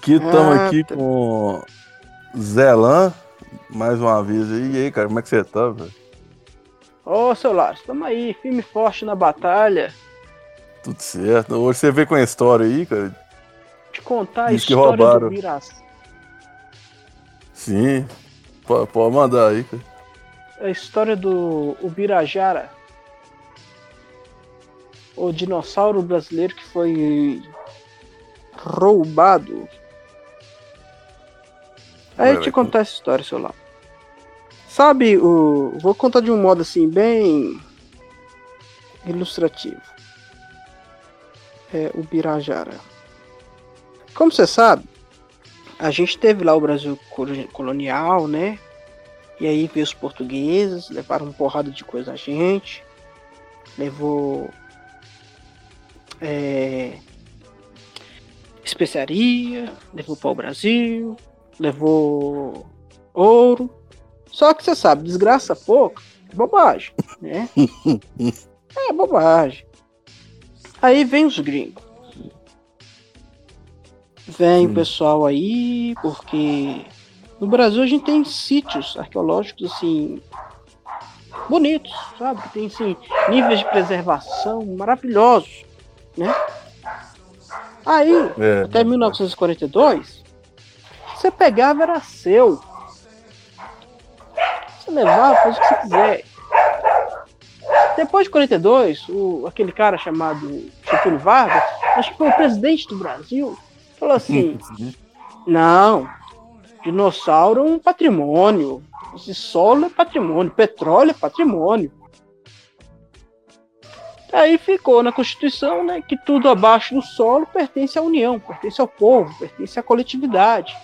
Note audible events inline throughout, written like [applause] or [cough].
Aqui estamos Ah, aqui tá. com Zelan, mais uma vez aí. E aí, cara, como é que você tá, velho? Ô, seu Lars, estamos aí, firme e forte na batalha. Tudo certo. Hoje você vê com a história aí, cara. Te contar a Diz que história roubaram. do Biras. Sim. Pode, pode mandar aí, cara. A história do Ubirajara. O dinossauro brasileiro que foi roubado. Aí eu te contar essa história, seu Lars. Sabe, o... vou contar de um modo assim, bem ilustrativo. É o Birajara. Como você sabe, a gente teve lá o Brasil colo- colonial, né? E aí veio os portugueses, levaram uma porrada de coisa a gente. Levou é, especiaria, levou pau Brasil, levou ouro. Só que você sabe, desgraça pouco, é bobagem, né? [laughs] é bobagem. Aí vem os gringos. Vem o Hum. pessoal aí, porque no Brasil a gente tem sítios arqueológicos assim bonitos, sabe? Tem assim níveis de preservação maravilhosos, né? Aí, É. até 1942, você pegava era seu. Você levava, faz o que você quiser. Depois de 42, o, aquele cara chamado Getúlio Vargas, acho que foi o presidente do Brasil, falou assim: não, dinossauro é um patrimônio. Esse solo é patrimônio, petróleo é patrimônio. Aí ficou na Constituição né, que tudo abaixo do solo pertence à União, pertence ao povo, pertence à coletividade.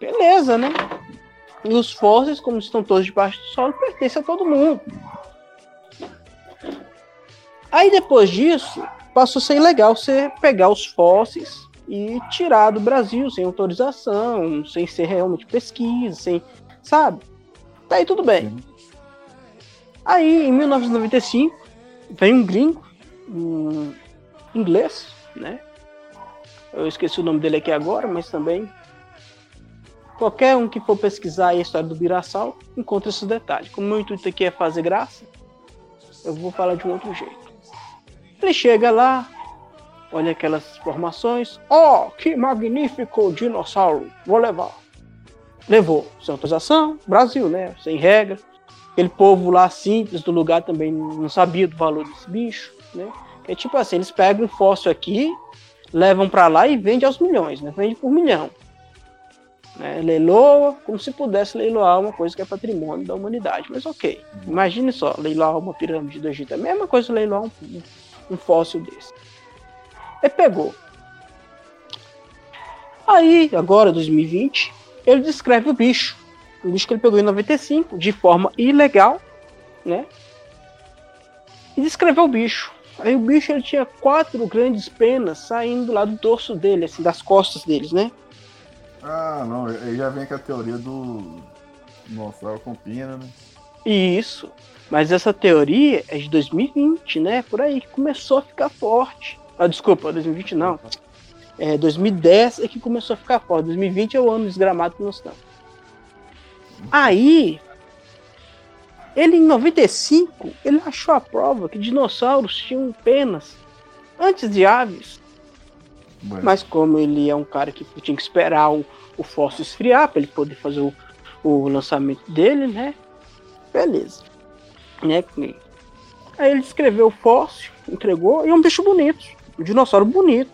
Beleza, né? E os fósseis, como estão todos debaixo do solo, pertencem a todo mundo. Aí depois disso, passou a ser ilegal você pegar os fósseis e tirar do Brasil sem autorização, sem ser realmente pesquisa, sem. Sabe? Tá aí tudo bem. Aí, em 1995, vem um gringo, um inglês, né? Eu esqueci o nome dele aqui agora, mas também. Qualquer um que for pesquisar a história do Birassal encontra esses detalhes. Como o meu intuito aqui é fazer graça, eu vou falar de um outro jeito. Ele chega lá, olha aquelas formações. Oh, que magnífico dinossauro! Vou levar. Levou, sem autorização, Brasil, né? Sem regra. Aquele povo lá simples do lugar também não sabia do valor desse bicho, né? É tipo assim, eles pegam um fóssil aqui, levam pra lá e vendem aos milhões, né? Vende por milhão. Né? Leiloa como se pudesse leiloar uma coisa que é patrimônio da humanidade. Mas ok, imagine só, leiloar uma pirâmide do Egito. É a mesma coisa leiloar um, um fóssil desse. Ele pegou. Aí, agora, 2020, ele descreve o bicho. O bicho que ele pegou em 95, de forma ilegal, né? E descreveu o bicho. Aí o bicho ele tinha quatro grandes penas saindo lá do dorso dele, assim, das costas deles, né? Ah, não, aí já vem com a teoria do dinossauro com pena, né? Isso. Mas essa teoria é de 2020, né? Por aí que começou a ficar forte. Ah, desculpa, 2020 não. É 2010 é que começou a ficar forte. 2020 é o ano desgramado que nós estamos. Aí, ele em 95, ele achou a prova que dinossauros tinham penas antes de aves. Ué, Mas como ele é um cara que tinha que esperar o, o fóssil esfriar para ele poder fazer o, o lançamento dele, né? Beleza. Né? Aí ele descreveu o fóssil, entregou, e é um bicho bonito. Um dinossauro bonito.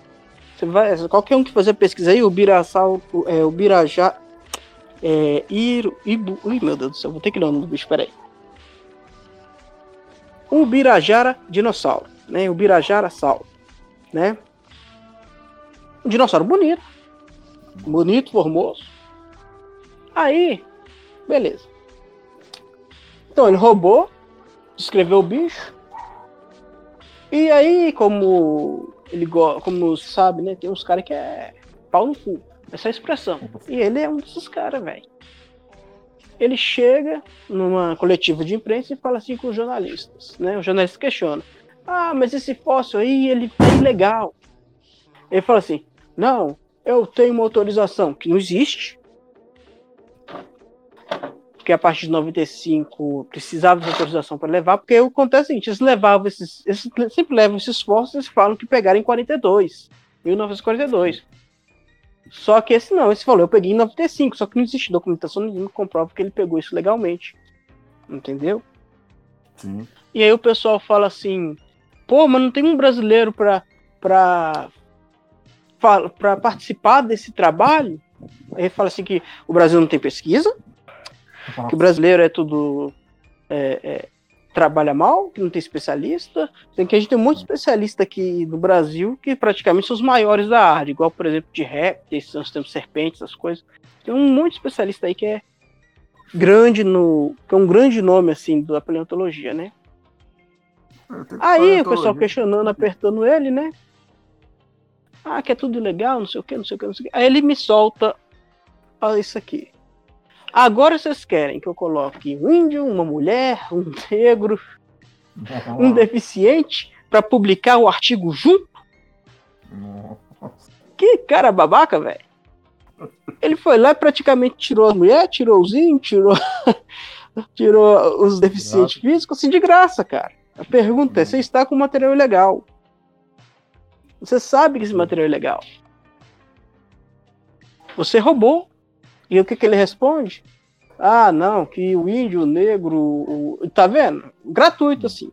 Você vai, qualquer um que fazer pesquisa aí, o Birassau, é, o Birajá. É, Iro, Ibu, ui, meu Deus do céu, vou ter que ler o nome do bicho, peraí. O Birajara dinossauro, né? O Birajara sal, né? Um dinossauro bonito. Bonito, formoso. Aí, beleza. Então ele roubou, descreveu o bicho. E aí, como ele como sabe, né? Tem uns caras que é pau no cu. Essa é expressão. E ele é um desses caras, velho. Ele chega numa coletiva de imprensa e fala assim com os jornalistas, né? O jornalista questiona. Ah, mas esse fóssil aí, ele é ilegal. Ele fala assim, Não, eu tenho uma autorização que não existe. Porque a partir de 95 precisava de autorização para levar, porque acontece o seguinte, eles levavam esses, eles sempre levam esses esforços e falam que pegaram em 42, 1942. Só que esse não, esse falou, eu peguei em 95, só que não existe documentação nenhuma que comprova que ele pegou isso legalmente. Entendeu? Sim. E aí o pessoal fala assim, pô, mas não tem um brasileiro para para para participar desse trabalho? Aí fala assim que o Brasil não tem pesquisa, que o brasileiro é tudo é, é, trabalha mal, que não tem especialista. Tem que a gente tem muito especialista aqui no Brasil que praticamente são os maiores da área, igual por exemplo de répteis, nós temos serpentes, essas coisas. Tem um monte de especialista aí que é grande no, que é um grande nome assim da paleontologia, né? Aí o pessoal questionando, apertando ele, né? Ah, que é tudo legal, não sei o que, não sei o que, não sei o que. Aí ele me solta olha isso aqui. Agora vocês querem que eu coloque um índio, uma mulher, um negro, [laughs] um deficiente para publicar o artigo junto? Nossa. Que cara babaca, velho. Ele foi lá e praticamente tirou a mulher, tirou os índios, tirou, [laughs] tirou os deficientes físicos, assim, de graça, cara. A pergunta é: você está com material ilegal? Você sabe que esse material é ilegal. Você roubou. E o que, que ele responde? Ah, não, que o índio, o negro, o... tá vendo? Gratuito assim.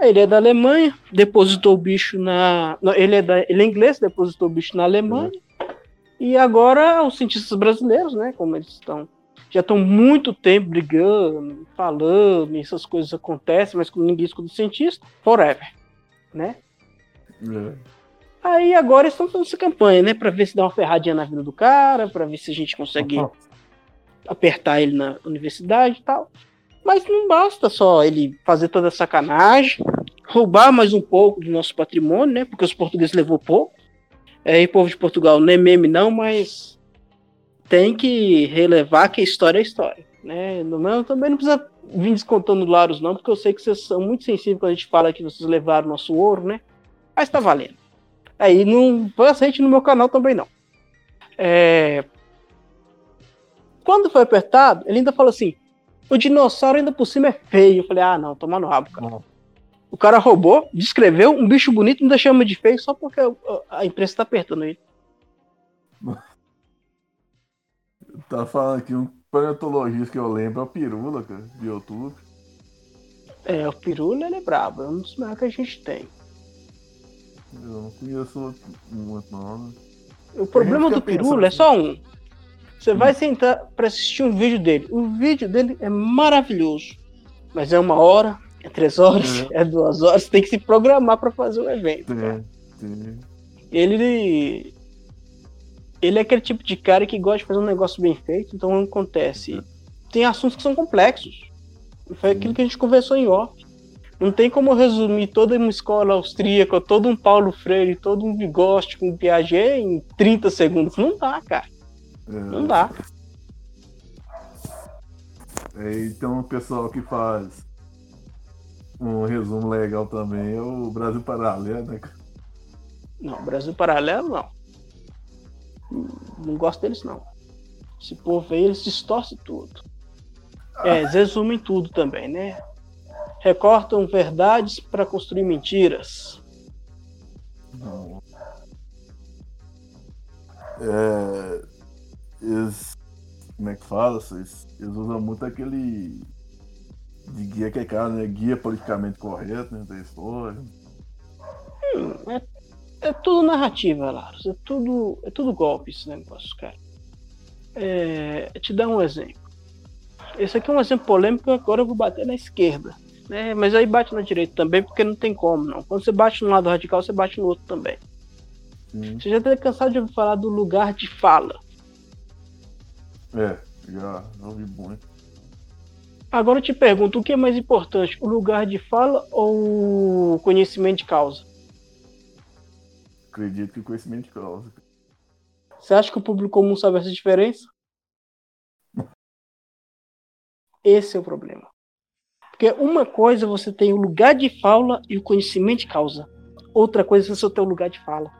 Ele é da Alemanha, depositou o bicho na. Não, ele, é da... ele é inglês, depositou o bicho na Alemanha. E agora os cientistas brasileiros, né? Como eles estão. Já estão muito tempo brigando, falando, essas coisas acontecem, mas como ninguém escuta o cientista, forever. Né? É. Aí agora estão fazendo essa campanha, né? Pra ver se dá uma ferradinha na vida do cara, pra ver se a gente consegue apertar ele na universidade e tal. Mas não basta só ele fazer toda essa sacanagem, roubar mais um pouco do nosso patrimônio, né? Porque os portugueses levou pouco. É, e o povo de Portugal não é meme não, mas tem que relevar que a história é história. Né? Não, também não precisa vir descontando laros não, porque eu sei que vocês são muito sensíveis quando a gente fala que vocês levaram nosso ouro, né? Mas tá valendo. Aí não foi aceite no meu canal também não. É... Quando foi apertado, ele ainda falou assim: o dinossauro ainda por cima é feio. Eu falei, ah, não, toma no rabo, cara. Não. O cara roubou, descreveu um bicho bonito ainda chama de feio só porque a imprensa tá apertando ele. [laughs] Tá falando aqui um paleontologista que eu lembro é o Pirula, cara, de YouTube. É, o Pirula ele é brabo, é um dos melhores que a gente tem. Eu não conheço outro- muito, não. né? O problema do Pirula é só um. Você vai sentar pra assistir um vídeo dele. O vídeo dele é maravilhoso. Mas é uma hora, é três horas, é duas horas. Você tem que se programar pra fazer o evento. cara. Tem, tem. Ele. Ele é aquele tipo de cara que gosta de fazer um negócio bem feito. Então acontece? Tem assuntos que são complexos. Foi aquilo que a gente conversou em off. Não tem como resumir toda uma escola austríaca, todo um Paulo Freire, todo um Vygotsky com Piaget em 30 segundos. Não dá, cara. É, Não dá. é, então o pessoal que faz um resumo legal também é o Brasil Paralelo, né? cara? Não, Brasil Paralelo não. Não gosto deles não. Esse povo aí, eles distorcem tudo. É, eles resumem tudo também, né? Recortam verdades para construir mentiras. Não. É, eles, como é que fala? Eles, eles usam muito aquele de guia que é cara, né? Guia politicamente correto, né? Da história. Hum, é, é tudo narrativa, Laros. É tudo, é tudo golpe esse negócio, cara. É, te dar um exemplo. Esse aqui é um exemplo polêmico, agora eu vou bater na esquerda. Né? Mas aí bate na direita também, porque não tem como, não. Quando você bate no lado radical, você bate no outro também. Sim. Você já deve cansado de ouvir falar do lugar de fala. É, já ouvi muito. Agora eu te pergunto, o que é mais importante, o lugar de fala ou o conhecimento de causa? Acredito que o conhecimento de causa. Você acha que o público comum sabe essa diferença? [laughs] Esse é o problema. Porque uma coisa é você tem o lugar de fala e o conhecimento de causa. Outra coisa é você só ter o lugar de fala.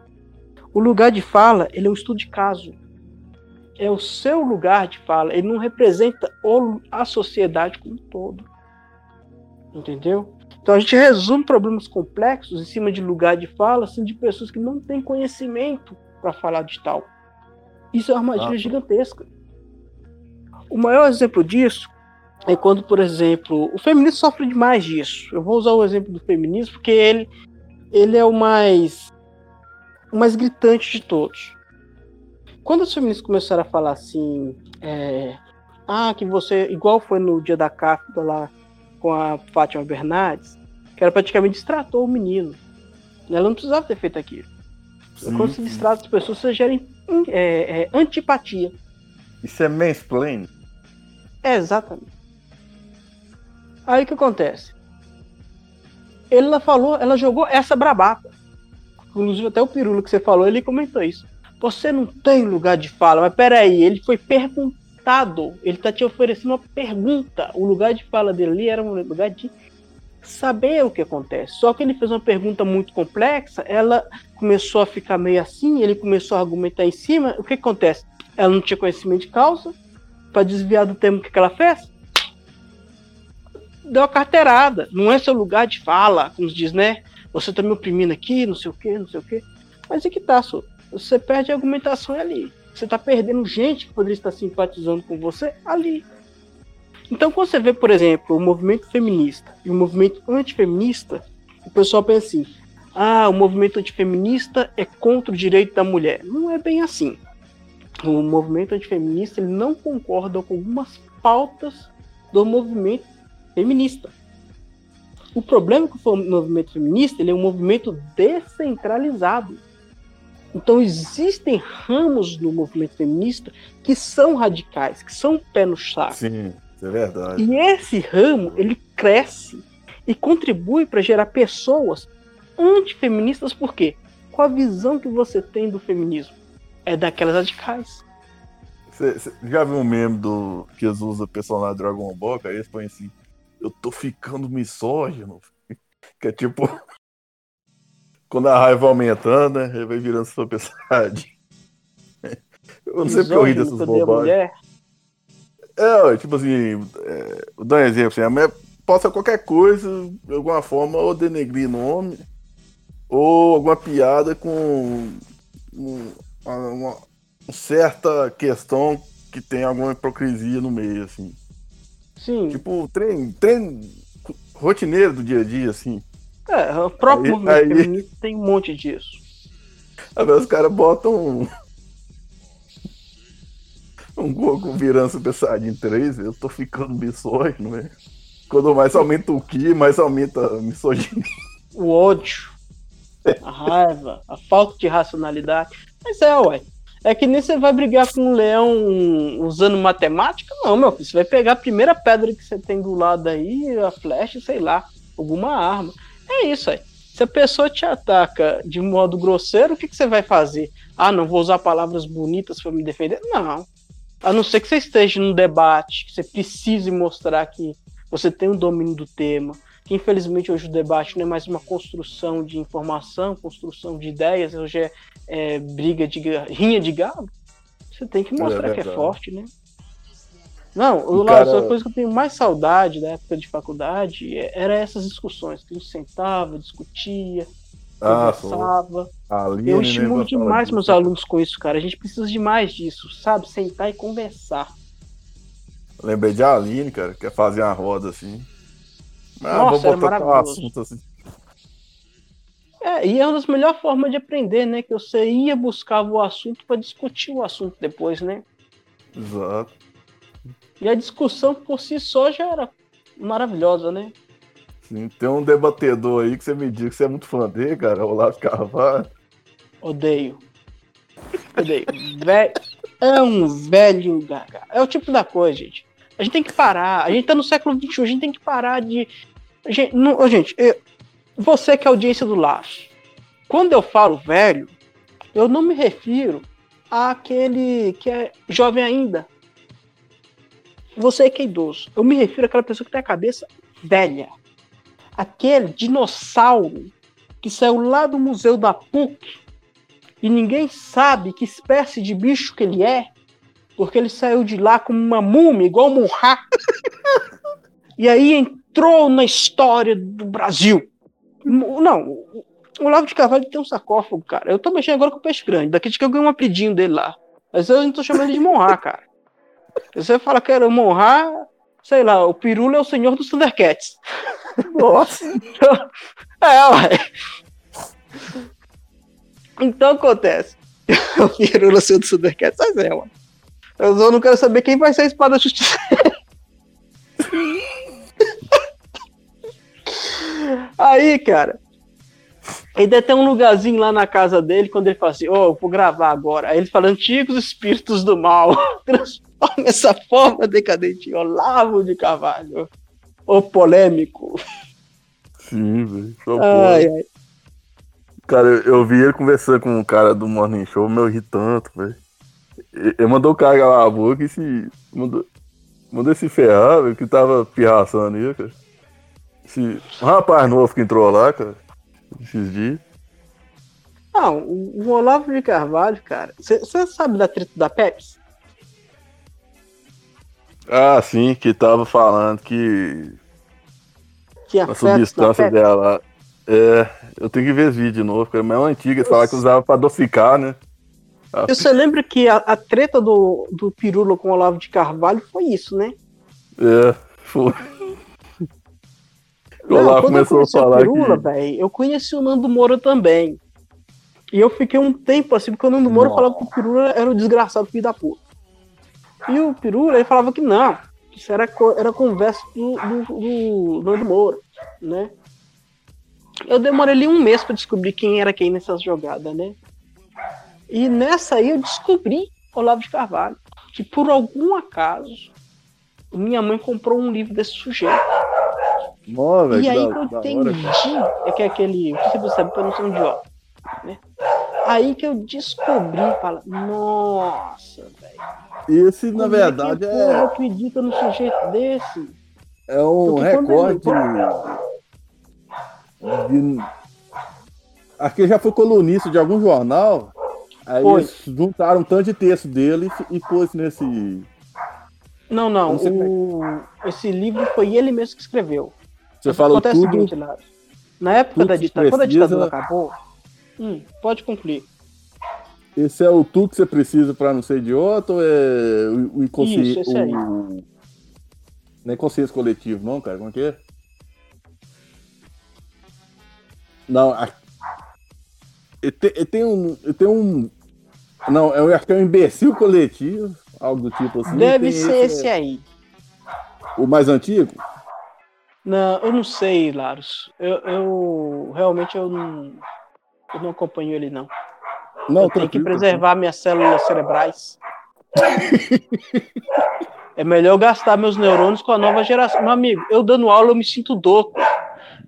O lugar de fala, ele é um estudo de caso. É o seu lugar de fala. Ele não representa a sociedade como um todo. Entendeu? Então a gente resume problemas complexos em cima de lugar de fala, assim, de pessoas que não têm conhecimento para falar de tal. Isso é uma armadilha ah. gigantesca. O maior exemplo disso é quando, por exemplo, o feminismo sofre demais disso. Eu vou usar o exemplo do feminismo porque ele, ele é o mais, o mais gritante de todos. Quando os feministas começaram a falar assim, é, ah, que você, igual foi no dia da cápsula lá com a Fátima Bernardes, que ela praticamente destratou o menino. Ela não precisava ter feito aquilo. Sim, Quando se distrata as pessoas, você gera é, é, antipatia. Isso é mansplaining? É, exatamente. Aí o que acontece? Ela falou, ela jogou essa brabata. Inclusive até o Pirulo que você falou, ele comentou isso. Você não tem lugar de fala, mas peraí, ele foi perguntado. Ele tá te oferecendo uma pergunta. O lugar de fala dele ali era um lugar de saber o que acontece. Só que ele fez uma pergunta muito complexa, ela começou a ficar meio assim, ele começou a argumentar em cima. O que, acontece? Ela não tinha conhecimento de causa. Para desviar do tema, que ela fez? Deu a carteirada. Não é seu lugar de fala, como se diz, né? Você tá me oprimindo aqui, não sei o que, não sei o que. Mas é que tá, só. Você perde a argumentação ali. Você tá perdendo gente que poderia estar simpatizando com você ali. Então, quando você vê, por exemplo, o movimento feminista e o movimento antifeminista, o pessoal pensa assim: ah, o movimento antifeminista é contra o direito da mulher. Não é bem assim. O movimento antifeminista ele não concorda com algumas pautas do movimento feminista. O problema é que o movimento feminista ele é um movimento descentralizado. Então existem ramos no movimento feminista que são radicais, que são pé no saco. Sim, é verdade. E esse ramo ele cresce e contribui para gerar pessoas antifeministas, por quê? Qual a visão que você tem do feminismo? É daquelas radicais. Você já viu um meme do que usa personagem Dragon Ball? Aí eles põem assim: eu tô ficando misógino. [laughs] Que é tipo. [laughs] Quando a raiva aumentando, né? Ele vai virando sua personagem. [laughs] Eu não sei porque eu ri dessas bobagens. É, tipo assim, é, vou dar um exemplo assim, a mulher posta qualquer coisa, de alguma forma, ou denegrir nome, ou alguma piada com uma, uma, uma certa questão que tem alguma hipocrisia no meio, assim. Sim. Tipo, trem, trem rotineiro do dia a dia, assim. É, o próprio aí, movimento aí... feminista tem um monte disso. [laughs] Aí os caras botam um... [laughs] um Goku virando Super Saiyajin 3, eu tô ficando misógino, né? Quando mais aumenta o Ki, mais aumenta a misoginia. O ódio, a raiva, a falta de racionalidade. Mas é, ué. É que nem você vai brigar com um leão usando matemática, não, meu filho. Você vai pegar a primeira pedra que você tem do lado aí, a flecha, sei lá, alguma arma. É isso aí. Se a pessoa te ataca de modo grosseiro, o que, que você vai fazer? Ah, não vou usar palavras bonitas para me defender? Não. A não ser que você esteja num debate, que você precise mostrar que você tem um domínio do tema, que infelizmente hoje o debate não é mais uma construção de informação, construção de ideias, hoje é, é briga de rinha de galo. Você tem que é mostrar é que é forte, né? Não, o cara... a coisa que eu tenho mais saudade da época de faculdade é, era essas discussões, que a gente sentava, discutia, ah, conversava. Ali, eu estimulo demais meus alunos com isso, cara. A gente precisa de mais disso, sabe? Sentar e conversar. Lembrei de Aline, cara, que é fazer uma roda assim. Ah, Nossa, era maravilhoso. Assim. É, e é uma das melhores formas de aprender, né? Que você ia buscar o assunto para discutir o assunto depois, né? Exato. E a discussão por si só já era maravilhosa, né? Sim, tem um debatedor aí que você me diz que você é muito fã dele, cara, Olavo Carvalho. Odeio. Odeio. é um velho gaga. É o tipo da coisa, gente. A gente tem que parar. A gente tá no século XXI, a gente tem que parar de Gente, não, gente eu, você que é audiência do Laço, quando eu falo velho, eu não me refiro àquele que é jovem ainda. Você que é idoso. Eu me refiro àquela pessoa que tem a cabeça velha. Aquele dinossauro que saiu lá do museu da PUC E ninguém sabe que espécie de bicho que ele é, porque ele saiu de lá como uma múmia, igual um [laughs] e aí entrou na história do Brasil. Não, o Olavo de Carvalho tem um sarcófago, cara. Eu tô mexendo agora com o peixe grande. Daqui de que eu ganhei um apelidinho dele lá. Mas eu não tô chamando ele de Monra, [laughs] cara. Você fala que era Monra, sei lá, o Pirula é o senhor dos Thundercats. [laughs] Nossa. [laughs] é, ué. Então acontece. o Pirula é o senhor dos Thundercats, mas é, ué. Eu só não quero saber quem vai ser a espada da justiça. Aí, cara, ainda tem um lugarzinho lá na casa dele, quando ele fala assim, ô, oh, vou gravar agora. Aí ele fala, antigos espíritos do mal, [laughs] transforma essa forma decadente em Olavo de Carvalho. O polêmico. Sim, velho. Ai, ai. Cara, eu vi ele conversando com um cara do Morning Show, meu ri tanto, velho. Ele mandou o cara calar a boca e se. Mandou, mandou se ferrar, velho, que tava pirraçando aí, cara. Esse, um rapaz novo que entrou lá, cara, esses dias. Ah, o, Olavo de Carvalho, cara. Você sabe da treta da Pepsi? Ah, sim, que tava falando que. Que a substância dela. É, eu tenho que ver esse vídeo de novo, porque é mais antiga, falar que usava pra adocicar, né? Você lembra que a, a, treta do, do Pirula com o Olavo de Carvalho foi isso, né? É, foi. O Olavo começou a falar Pirula, que... Véio, eu conheci o Nando Moura também. E eu fiquei um tempo assim, porque o Nando Moura falava que o Pirula era o desgraçado filho da puta. E o Pirula, ele falava que não, isso era, era conversa do, do, do Nando Moura, né? Eu demorei ali um mês para descobrir quem era quem nessas jogadas, né? E nessa aí eu descobri Olavo de Carvalho, que por algum acaso minha mãe comprou um livro desse sujeito. E aí que eu entendi é que é aquele. Você sabe não ser um idiota. Né? Aí que eu descobri, fala, nossa, velho. Esse, na Como verdade, é. Que é... acredita no sujeito desse. É um recorde. De... Ele já foi colunista de algum jornal. Aí Foi. eles juntaram um tanto de texto dele e pôs nesse. Não, não. O... Esse livro foi ele mesmo que escreveu. Você falou tudo. Lá. Na época da ditadura, quando a ditadura acabou, hum, pode concluir. Esse é o tudo que você precisa para não ser idiota ou é o inconsciente? Isso, esse aí. O... Não é consciência coletivo, não, cara? Como é que é? Não, tem, ele tem um. Ele tem um. Não, eu acho que é um imbecil coletivo, algo do tipo assim. Deve ser esse, esse aí. O mais antigo? Não, eu não sei, Laros. Eu, eu realmente eu não, eu não acompanho ele não. Não, eu tenho que preservar minhas células cerebrais. [laughs] é melhor gastar meus neurônios com a nova geração. Meu amigo, eu dando aula eu me sinto doco.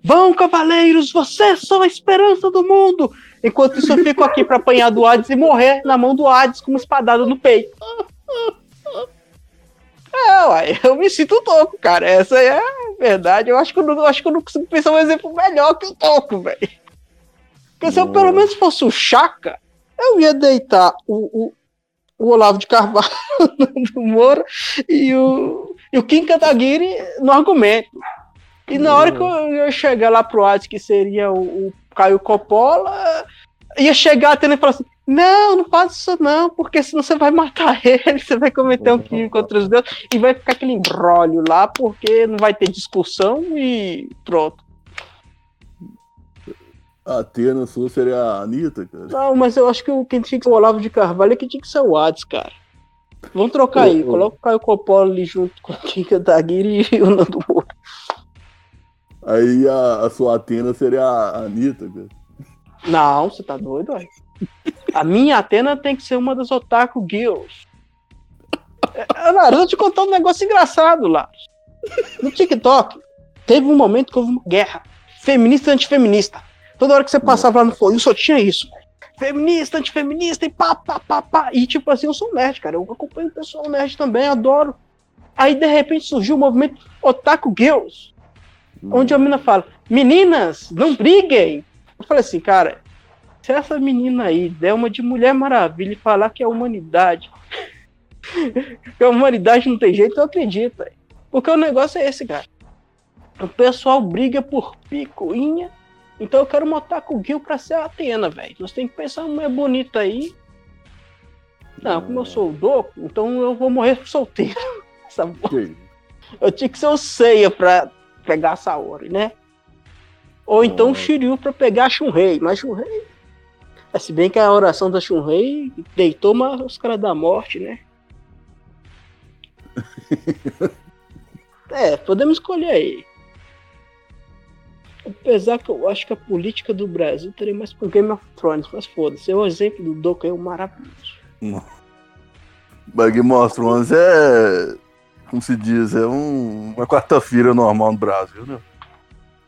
Vão, cavaleiros, vocês são a esperança do mundo. Enquanto isso, eu fico aqui para apanhar do Hades e morrer na mão do Hades com uma espadada no peito. [laughs] É, uai, eu me sinto toco, cara. Essa é verdade. Eu acho que eu não, acho que eu não consigo pensar um exemplo melhor que o toco, velho. Porque se eu pelo menos fosse o Chaka, eu ia deitar o, o, o Olavo de Carvalho [laughs] do Moura e o, e o Kim Kataguiri no argumento. E na hora que eu ia chegar lá pro Hades, que seria o, o Caio Coppola, ia chegar até ele e falar assim: não, não faz isso não, porque senão você vai matar [laughs] ele, você vai cometer um crime contra os deuses e vai ficar aquele embrólio lá, porque não vai ter discussão e pronto. A Atena sua seria a Anitta, cara? Não, mas eu acho que quem tinha que ser o Olavo de Carvalho é que tinha que ser o Hades, cara. Vamos trocar aí, coloca o Caio Coppola ali junto com o Kika Taguiri e o Nando Moura. Aí a, a sua Atena seria a Anitta, cara. Não, você tá doido, aí. A minha Atena tem que ser uma das Otaku Girls. É, eu vou te contar um negócio engraçado, lá. No TikTok, teve um momento que houve uma guerra. Feminista e antifeminista. Toda hora que você passava lá no fone, só tinha isso. Feminista, antifeminista e pá, pá, pá, pá. E tipo assim, eu sou nerd, cara. Eu acompanho o pessoal nerd também, adoro. Aí de repente surgiu o movimento Otaku Girls. Onde a menina fala: Meninas, não briguem. Eu falei assim, cara, Se essa menina aí der uma de Mulher Maravilha e falar que é a humanidade, [laughs] que a humanidade não tem jeito, eu acredito. Porque o negócio é esse, cara. O pessoal briga por picuinha. Então eu quero montar com o Gil pra ser a Atena, velho. Nós temos que pensar uma mulher bonita aí. Não, como eu sou o Doco, então eu vou morrer solteiro. [laughs] Eu tinha que ser o Seiya pra pegar a Saori, né? Ou então o Shiryu pra pegar a Shunrei. Mas Shunrei. É, se bem que a oração da Shunrei deitou os caras da morte, né? [laughs] é, podemos escolher aí. Apesar que eu acho que a política do Brasil teria mais pro Game of Thrones, mas foda-se. É o exemplo do Doku é um maravilhoso. Mas Game of Thrones é. Como se diz, é um, uma quarta-feira normal no Brasil, né?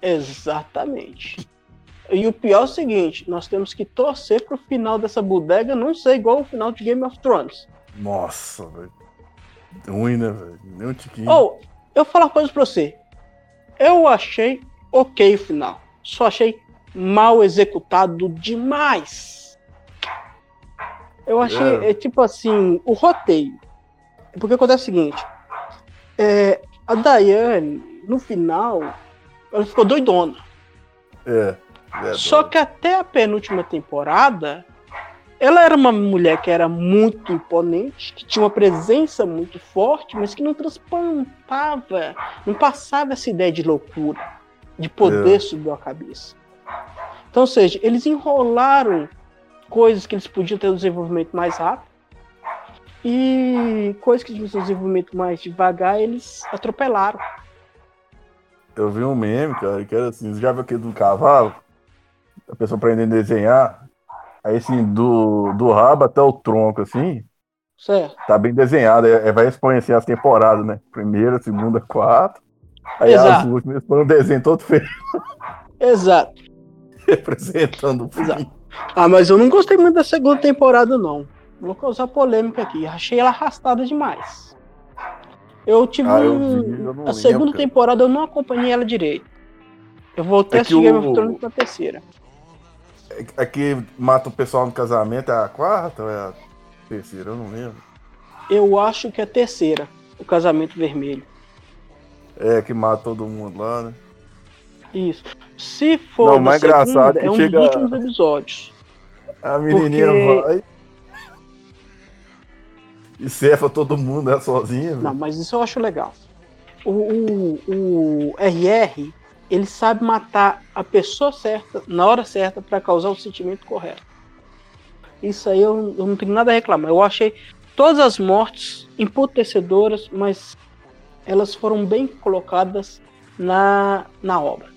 Exatamente. E o pior é o seguinte: nós temos que torcer pro final dessa bodega não ser igual ao final de Game of Thrones. Nossa, velho. Ruim, né, velho? Nem um tiquinho. Ou, oh, eu vou falar uma coisa pra você. Eu achei ok o final. Só achei mal executado demais. Eu achei, é. é tipo assim, o roteiro. Porque acontece o seguinte: é, a Diane, no final, ela ficou doidona. É. Só que até a penúltima temporada, ela era uma mulher que era muito imponente, que tinha uma presença muito forte, mas que não transplantava, não passava essa ideia de loucura, de poder é. subir a cabeça. Então, ou seja, eles enrolaram coisas que eles podiam ter um desenvolvimento mais rápido e coisas que tinham um desenvolvimento mais devagar, eles atropelaram. Eu vi um meme, cara, que era assim, já viu aquele do cavalo? A pessoa aprendendo a desenhar, Aí, assim, do, do rabo até o tronco, assim. Certo. Tá bem desenhado. É, vai exponenciar assim, as temporadas, né? Primeira, segunda, quarta. Aí Exato. as últimas põe um desenho todo feio. Exato. [laughs] Representando o fim. Ah, mas eu não gostei muito da segunda temporada, não. Vou causar polêmica aqui. Achei ela arrastada demais. Eu tive ah, eu um... vi, eu A segunda temporada eu não acompanhei ela direito. Eu voltei é a assistir Game of Thrones na terceira. Aqui é mata o pessoal no casamento, é a quarta ou é a terceira? Eu não lembro. Eu acho que é a terceira, o casamento vermelho. É, que mata todo mundo lá, né? Isso. Se for não, mais segunda, engraçado é um chega... dos últimos episódios. A menininha porque... vai e cefa todo mundo né, sozinha. Não, mas isso eu acho legal. O, o, o RR ele sabe matar a pessoa certa na hora certa para causar o sentimento correto. Isso aí eu, eu, não tenho nada a reclamar. Eu achei todas as mortes emputecedoras, mas elas foram bem colocadas na, na obra.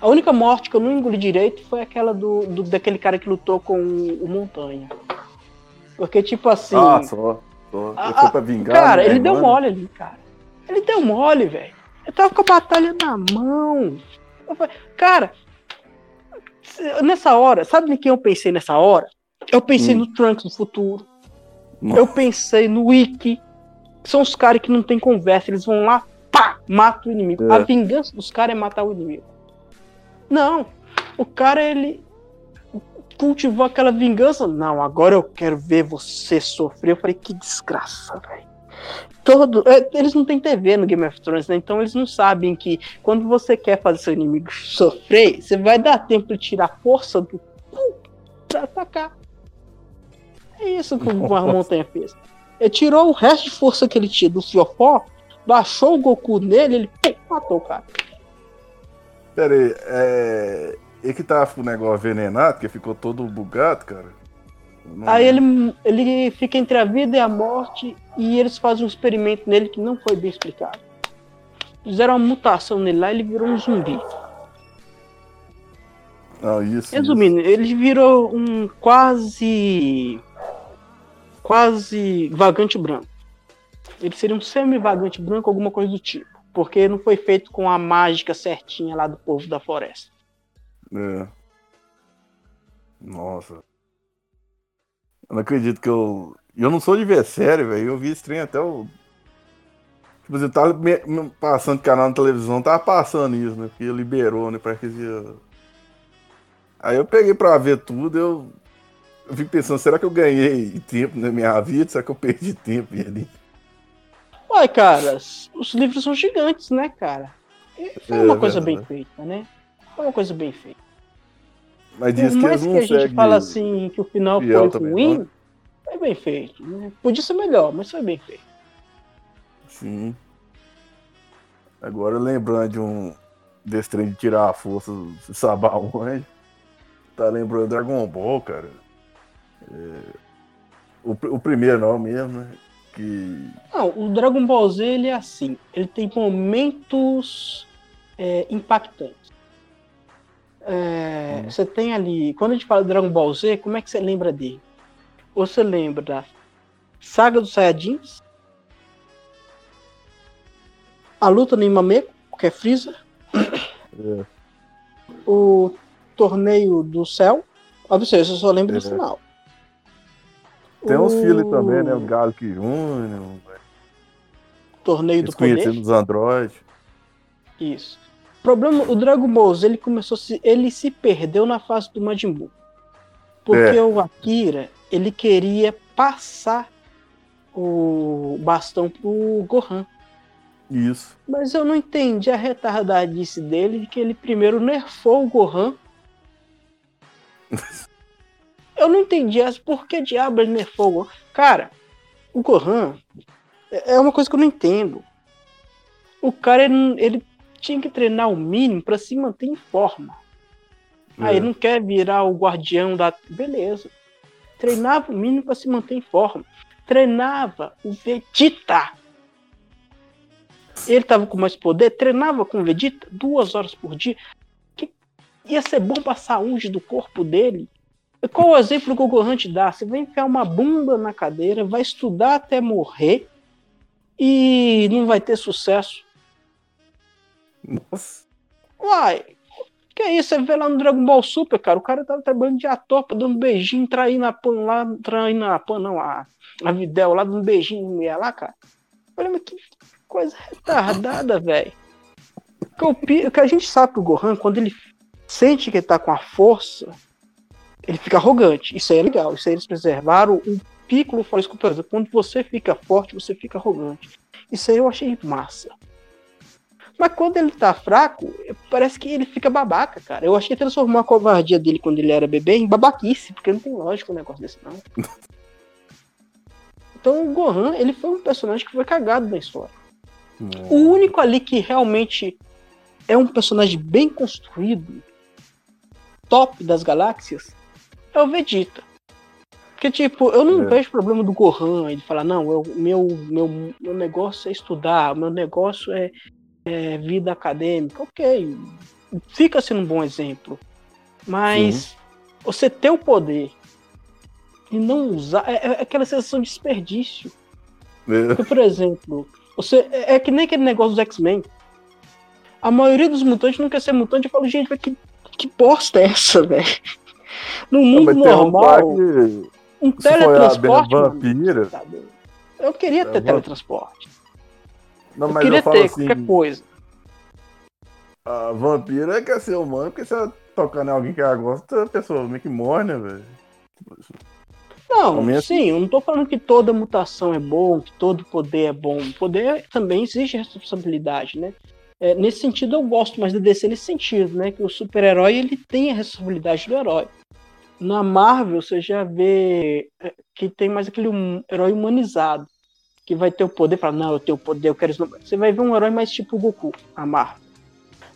A única morte que eu não engoli direito foi aquela do, do daquele cara que lutou com o, o Montanha. Porque, tipo assim. Ah, só. só. Ele foi pra vingar. Cara, né, ele mano? deu mole ali, cara. Ele deu mole, velho. Eu tava com a batalha na mão. Falei, cara, nessa hora, sabe em quem eu pensei nessa hora? Eu pensei hum. no Trunks do futuro. Nossa. Eu pensei no Wiki. São os caras que não tem conversa, eles vão lá, pá, matam o inimigo. É. A vingança dos caras é matar o inimigo. Não, o cara ele cultivou aquela vingança. Não, agora eu quero ver você sofrer. Eu falei, que desgraça, velho todo. É, eles não têm TV no Game of Thrones, né? Então eles não sabem que quando você quer fazer seu inimigo sofrer, você vai dar tempo de tirar a força do cu pra atacar. É isso que o Montanha fez. Ele tirou o resto de força que ele tinha do Fiofó, baixou o Goku nele, ele pum, matou o cara. Pera aí, é. E que tava com o negócio envenenado, que ficou todo bugado, cara? Não... Aí ele, ele fica entre a vida e a morte e eles fazem um experimento nele que não foi bem explicado. Fizeram uma mutação nele lá e ele virou um zumbi. Ah, isso. Resumindo, isso. ele virou um quase. quase vagante branco. Ele seria um semi-vagante branco, alguma coisa do tipo. Porque não foi feito com a mágica certinha lá do povo da floresta. É. Nossa. Eu não acredito que eu. Eu não sou de ver série, velho. Eu vi trem até o. Tipo assim, tava passando canal na televisão, tava passando isso, né? Porque liberou, né? Parece que ia... Aí eu peguei pra ver tudo, eu, eu fico pensando, será que eu ganhei tempo na minha vida? Será que eu perdi tempo ali? Uai, cara, os livros são gigantes, né, cara? Foi uma é, coisa bem feita, né? Foi uma coisa bem feita. Mas diz Por mais que, que a gente fala assim que o final foi ruim, não. foi bem feito. Né? Podia ser melhor, mas foi bem feito. Sim. Agora lembrando de um desse trem de tirar a força do Sabá onde, tá lembrando Dragon Ball, cara. É, o, o primeiro não mesmo, né? Que... Não, o Dragon Ball Z ele é assim, ele tem momentos é, impactantes. É, hum. Você tem ali, quando a gente fala de Dragon Ball Z, como é que você lembra dele? Você lembra da Saga dos Saiyajins, a luta no Imameco, que é Freeza, é. o torneio do céu, ah, não sei, eu só lembro é. do final. Tem uns filhos também, né? O Galco Júnior. Torneio do poder. dos androides. Isso. O problema, o Dragon Ball Z, ele começou, se, ele se perdeu na fase do Majin Buu. Porque é. o Akira, ele queria passar o bastão pro Gohan. Isso. Mas eu não entendi a retardadice dele de que ele primeiro nerfou o Gohan. [laughs] eu não entendi as por que diabo ele nerfou o Gohan. Cara, o Gohan é, é uma coisa que eu não entendo. O cara, ele, ele tinha que treinar o mínimo para se manter em forma. É. Aí não quer virar o guardião da. Beleza. Treinava o mínimo para se manter em forma. Treinava o Vegeta. Ele tava com mais poder, treinava com o Vegeta duas horas por dia. Que ia ser bom para a saúde do corpo dele. Qual o exemplo que o Gohan te dá? Você vai enfiar uma bunda na cadeira, vai estudar até morrer e não vai ter sucesso. Nossa. Uai, que é isso? Você vê lá no Dragon Ball Super, cara, o cara tava trabalhando de ator, dando beijinho, traindo a pan lá, traindo a pan, não, a, a Videl lá, dando beijinho no mulher lá, cara. Olha, mas que coisa retardada, velho. O que a gente sabe que o Gohan, quando ele sente que ele tá com a força, ele fica arrogante. Isso aí é legal. Isso aí eles preservaram o Piccolo fala isso Quando você fica forte, você fica arrogante. Isso aí eu achei massa. Mas quando ele tá fraco, parece que ele fica babaca, cara. Eu achei que transformou a covardia dele quando ele era bebê em babaquice, porque não tem lógica um negócio desse, não. [laughs] Então o Gohan, ele foi um personagem que foi cagado na história. O único ali que realmente é um personagem bem construído, top das galáxias, é o Vegeta. Porque, tipo, eu não é. vejo problema do Gohan ele falar, não, eu, meu, meu, meu negócio é estudar, meu negócio é, é vida acadêmica. Ok, fica sendo um bom exemplo. Mas Sim. você ter o poder e não usar, é, é aquela sensação de desperdício. É. Porque, por exemplo, você, é, é que nem aquele negócio dos X-Men. A maioria dos mutantes não quer ser mutante. Eu falo, gente, que, que bosta é essa, velho? No mundo não, normal, um, um teletransporte. Vampira. Eu queria ter teletransporte. Não, eu queria eu ter assim, qualquer coisa. A vampira quer ser humano, porque se ela tocar em alguém que ela gosta, a pessoa meio que morre, né, velho? Não, sim, eu não tô falando que toda mutação é bom, que todo poder é bom. Poder também exige responsabilidade, né? É, nesse sentido, eu gosto mais da DC nesse sentido, né? Que o super-herói ele tem a responsabilidade do herói. Na Marvel, você já vê é, que tem mais aquele um, herói humanizado, que vai ter o poder, fala, não, eu tenho o poder, eu quero isso. Você vai ver um herói mais tipo o Goku, a Marvel.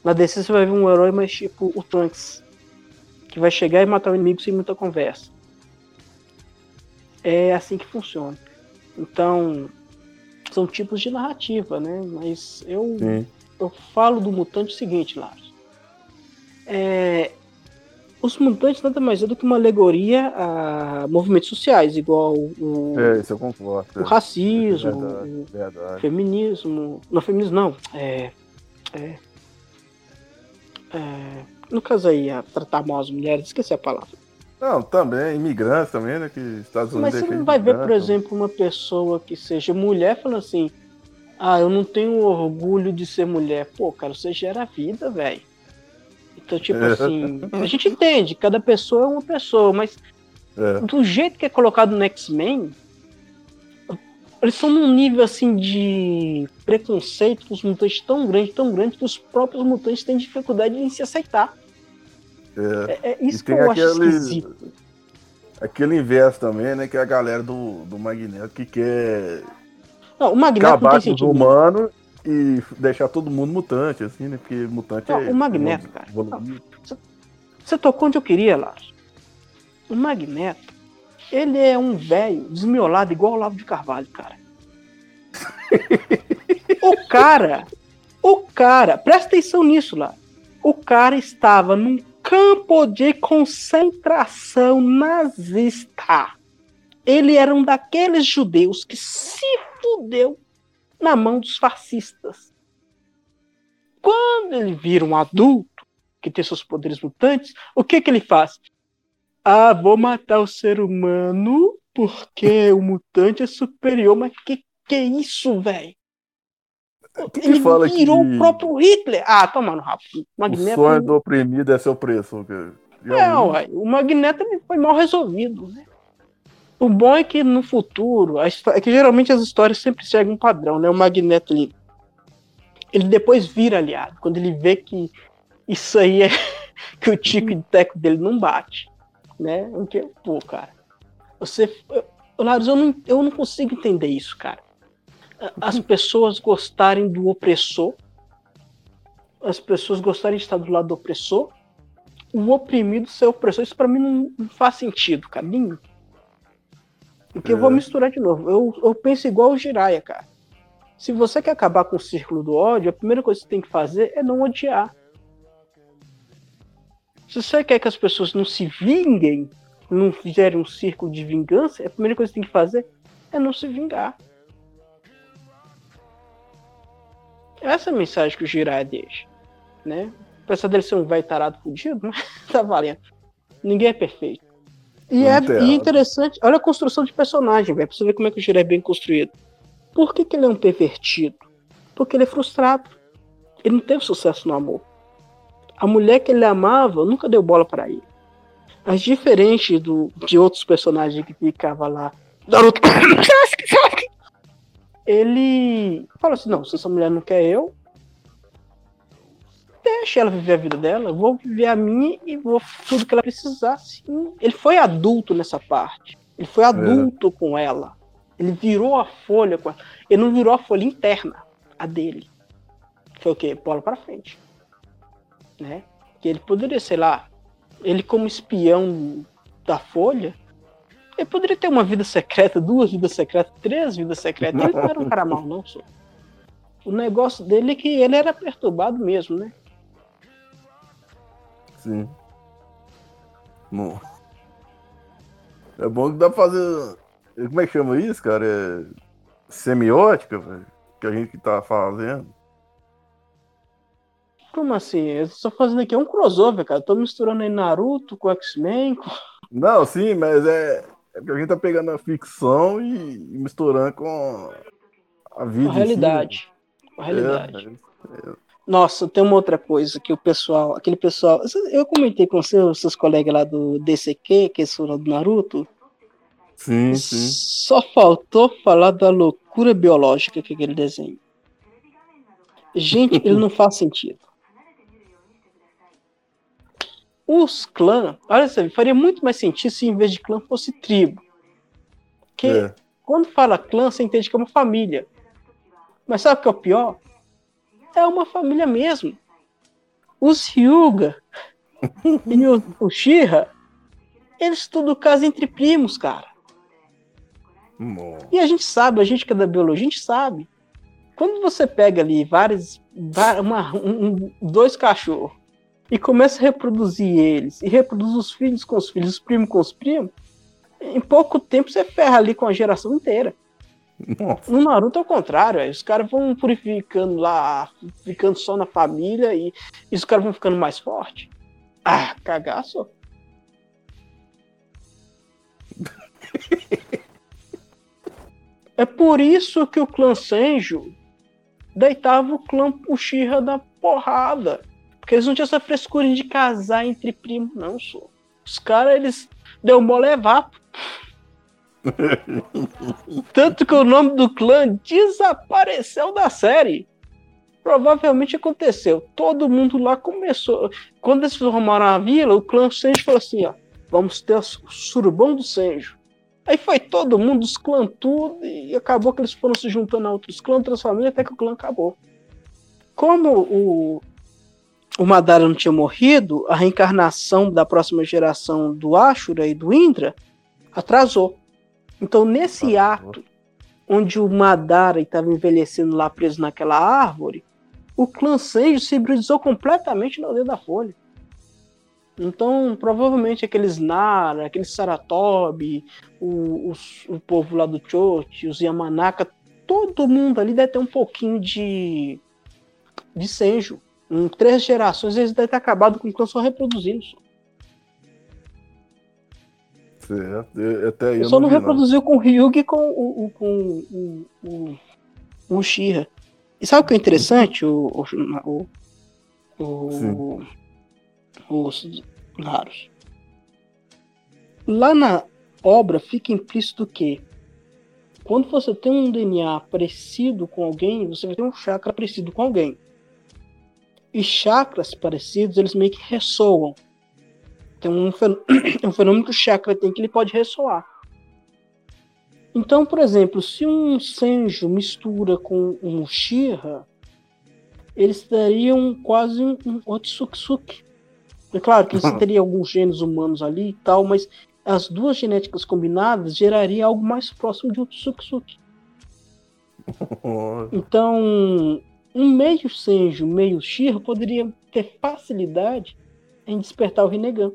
Na DC, você vai ver um herói mais tipo o Trunks, que vai chegar e matar o inimigo sem muita conversa é assim que funciona. Então, são tipos de narrativa, né? Mas eu, eu falo do mutante o seguinte, Lars. É, os mutantes nada mais é do que uma alegoria a movimentos sociais, igual o, é, isso eu concordo, o racismo, verdade, verdade. o feminismo. Não, feminismo não. É, é, é, no caso aí, a tratar mal as mulheres, esqueci a palavra. Não, também, imigrantes também, né? Que Estados Unidos Mas você não vai ver, por exemplo, uma pessoa que seja mulher falando assim, ah, eu não tenho orgulho de ser mulher. Pô, cara, você gera vida, velho. Então, tipo é. assim, a gente entende, cada pessoa é uma pessoa, mas é. do jeito que é colocado no X-Men, eles são num nível assim de preconceito com os mutantes tão grande, tão grande, que os próprios mutantes têm dificuldade em se aceitar. É, é, é isso que eu aquele, acho esquisito. Aquele inverso também, né? Que é a galera do, do Magneto que quer não, o Magneto acabar não tem com os humanos e deixar todo mundo mutante, assim, né? Porque mutante não, é. O Magneto, cara. Você tocou onde eu queria, Lars. O Magneto ele é um velho desmiolado igual o Lavo de Carvalho, cara. o cara, o cara, presta atenção nisso lá. O cara estava num campo de concentração nazista. Ele era um daqueles judeus que se fudeu na mão dos fascistas. Quando ele vira um adulto que tem seus poderes mutantes, o que que ele faz? Ah, vou matar o ser humano porque [laughs] o mutante é superior. Mas que que é isso, velho? Ele virou que... o próprio Hitler. Ah, toma no rabo. Magneto... O sonho do oprimido é seu preço. É, o Magneto foi mal resolvido, né? O bom é que no futuro, é que geralmente as histórias sempre seguem um padrão, né? O Magneto ele, ele depois vira aliado, quando ele vê que isso aí é [laughs] que o tico de teco dele não bate né? Porque, pô, cara, você. Laros, eu não, eu não consigo entender isso, cara. As pessoas gostarem do opressor, as pessoas gostarem de estar do lado do opressor, o oprimido ser opressor, isso para mim não, não, faz sentido, cara. Nenhum. Porque é. eu vou é. misturar de novo. Eu, eu penso igual o Jiraya, cara. Se você quer acabar com o círculo do ódio, a primeira coisa que você tem que fazer é não odiar. Se você quer que as pessoas não se vinguem, não fizerem um círculo de vingança, a primeira coisa que você tem que fazer é não se vingar. Essa é a mensagem que o Jiraiya deixa, né? Apesar dele ser um velho tarado fudido, [laughs] tá valendo. Ninguém é perfeito. E é e interessante, olha a construção de personagem, velho, pra você ver como é que o Jiraiya é bem construído. Por que, que ele é um pervertido? Porque ele é frustrado. Ele não teve sucesso no amor. A mulher que ele amava nunca deu bola para ele. Mas diferente do, de outros personagens que ficava lá, Naruto, [coughs] [coughs] ele fala assim: não, se essa mulher não quer eu, deixa ela viver a vida dela, vou viver a minha e vou tudo que ela precisar. Sim. Ele foi adulto nessa parte. Ele foi adulto é. com ela. Ele virou a folha com ela. Ele não virou a folha interna, a dele. Foi o quê? Bola para frente né? Que ele poderia, sei lá, ele como espião da Folha, ele poderia ter uma vida secreta, duas vidas secretas, três vidas secretas. Ele não era um cara mal, não, só. O negócio dele é que ele era perturbado mesmo, né? Sim. Bom. É bom que dá pra fazer. Como é que chama isso, cara? É semiótica, velho? Que a gente tá fazendo. Como assim? Eu estou fazendo aqui um crossover, cara. tô misturando aí Naruto com X-Men. Com... Não, sim, mas é, é porque a gente tá pegando a ficção e, e misturando com a vida. A realidade. Si. A realidade. É, é, Nossa, tem uma outra coisa que o pessoal, aquele pessoal. Eu comentei com seus, seus colegas lá do DCQ, que são do Naruto. Sim, sim. Só faltou falar da loucura biológica que é aquele desenho. Gente, [laughs] ele não faz sentido. Os clãs, olha só, faria muito mais sentido se em vez de clã fosse tribo. Porque é. quando fala clã, você entende que é uma família. Mas sabe o que é o pior? É uma família mesmo. Os Hyuga [laughs] e o, o Shira, eles tudo casam entre primos, cara. E a gente sabe, a gente que é da biologia, a gente sabe. Quando você pega ali vários, uma, um, dois cachorros e começa a reproduzir eles, e reproduz os filhos com os filhos, os primos com os primos, em pouco tempo você ferra ali com a geração inteira. Nossa. No Naruto é o contrário, os caras vão purificando lá, ficando só na família e, e os caras vão ficando mais fortes. Ah, cagaço. é por isso que o clã Senjo deitava o clã Uchiha da porrada Porque eles não tinham essa frescura de casar entre primos, não, só. Os caras, eles deu mole levar. [laughs] Tanto que o nome do clã desapareceu da série. Provavelmente aconteceu. Todo mundo lá começou. Quando eles formaram a vila, o clã Senjo falou assim: ó, vamos ter o surubão do Senjo. Aí foi todo mundo, os clãs tudo, e acabou que eles foram se juntando a outros clãs, outras famílias, até que o clã acabou. Como o, o Madara não tinha morrido, a reencarnação da próxima geração do Ashura e do Indra atrasou. Então, nesse ah, ato, onde o Madara estava envelhecendo lá preso naquela árvore, o clã Senju se hibridizou completamente no dedo da Folha. Então, provavelmente aqueles Nara, aqueles Saratobi, o, o, o povo lá do Chochi, os Yamanaka, todo mundo ali deve ter um pouquinho de, de Senju. Em três gerações eles devem ter acabado com o clã só reproduzindo. Só. Eu, até eu, só não, reproduziu com o Ryugi e com o, com o, o, o Shira. E sabe o que é interessante? O, o, o, os raros. Lá na obra fica implícito que quando você tem um DNA parecido com alguém, você vai ter um chakra parecido com alguém. E chakras parecidos, eles meio que ressoam. Tem um, [coughs] um fenômeno que o chakra tem que ele pode ressoar. Então, por exemplo, se um Senju mistura com um Shira, eles teriam quase um, um Otsuksuki. É claro que você teria alguns genes humanos ali e tal, mas as duas genéticas combinadas geraria algo mais próximo de Otsuksuki. então, um meio Senju, meio Shira poderia ter facilidade em despertar o Rinnegan.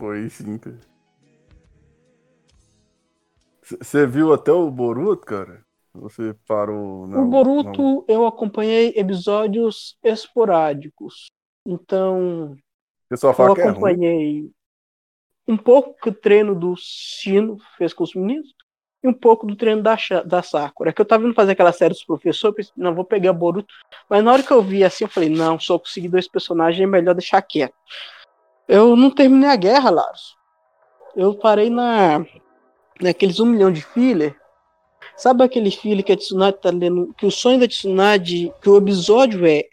Foi sim, cara. Você viu até o Boruto, cara? Você parou. Não, o Boruto não... eu acompanhei episódios esporádicos. Então. Pessoal fala eu acompanhei é um pouco que o treino do Sino fez com os meninos e um pouco do treino da, da Sakura. É que eu tava indo fazer aquela série dos professores, não, vou pegar Boruto. Mas na hora que eu vi assim, eu falei, não, só consegui dois personagens, é melhor deixar quieto. Eu não terminei a guerra, Laros. Eu parei na naqueles um milhão de filler. Sabe aquele filler que a Tsunade tá lendo? Que o sonho da Tsunade, que o episódio é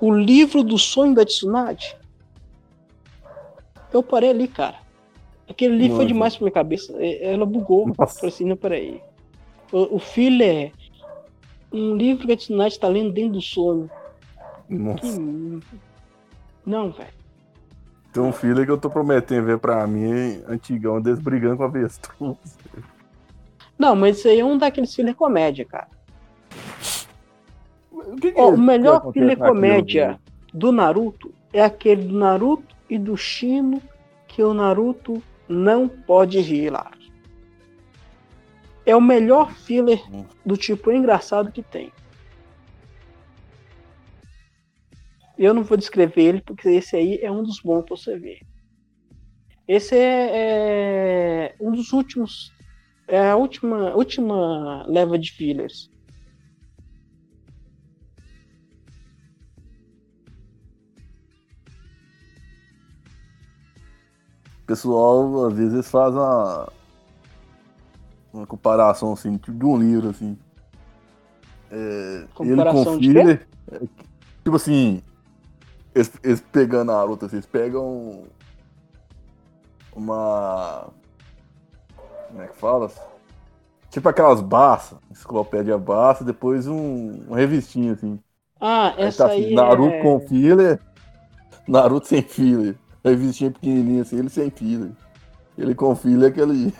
o livro do sonho da Tsunade? Eu parei ali, cara. Aquele livro foi demais pra minha cabeça. Ela bugou. Nossa. Falei assim, não, peraí. O, o filler é um livro que a Tsunade tá lendo dentro do sonho. Nossa. Que... Não, velho. Tem um filho que eu tô prometendo ver pra mim, antigão, deles brigando com a avestruz. Não, mas isso aí é um daqueles filhos comédia, cara. O, que que oh, o melhor filho comédia do Naruto é aquele do Naruto e do Shino que o Naruto não pode rir lá. É o melhor filler hum. do tipo engraçado que tem. Eu não vou descrever ele, porque esse aí é um dos bons pra você ver. Esse é, é um dos últimos. É a última, última leva de fillers. pessoal às vezes faz uma, uma comparação assim, tipo de um livro assim. É, ele com filler, é, tipo assim, eles, eles pegando Naruto, assim, eles pegam uma. Como é que fala? Tipo aquelas Barça, enciclopédia Barça, depois um, uma revistinha assim. Ah, aí essa tá, assim, aí Naruto é... com filler, Naruto sem filler. Revistinha pequenininha assim, ele sem filler. Ele com filler é aquele.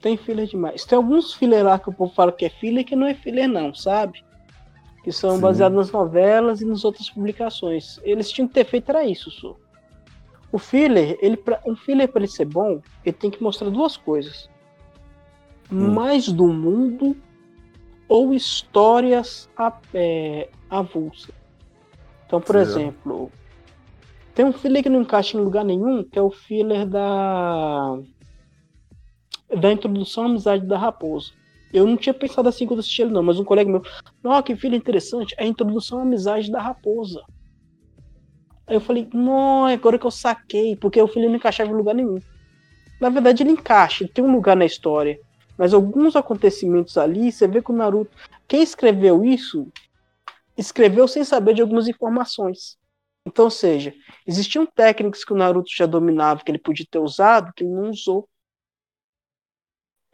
Tem filler demais. Tem alguns filler lá que o povo fala que é filler que não é filler não, sabe? Que são Sim. baseados nas novelas e nas outras publicações. Eles tinham que ter feito era isso, Su. O filler, ele pra, um filler para ele ser bom, ele tem que mostrar duas coisas: hum. mais do mundo ou histórias é, avulsas. Então, por Sim. exemplo, tem um filler que não encaixa em lugar nenhum, que é o filler da da introdução à amizade da raposa. Eu não tinha pensado assim quando assisti ele, não, mas um colega meu, oh, que filho interessante, a introdução à amizade da raposa. Aí eu falei, não, agora que eu saquei, porque o filho não encaixava em lugar nenhum. Na verdade, ele encaixa, ele tem um lugar na história. Mas alguns acontecimentos ali, você vê que o Naruto. Quem escreveu isso, escreveu sem saber de algumas informações. Então, ou seja, existiam técnicas que o Naruto já dominava, que ele podia ter usado, que ele não usou.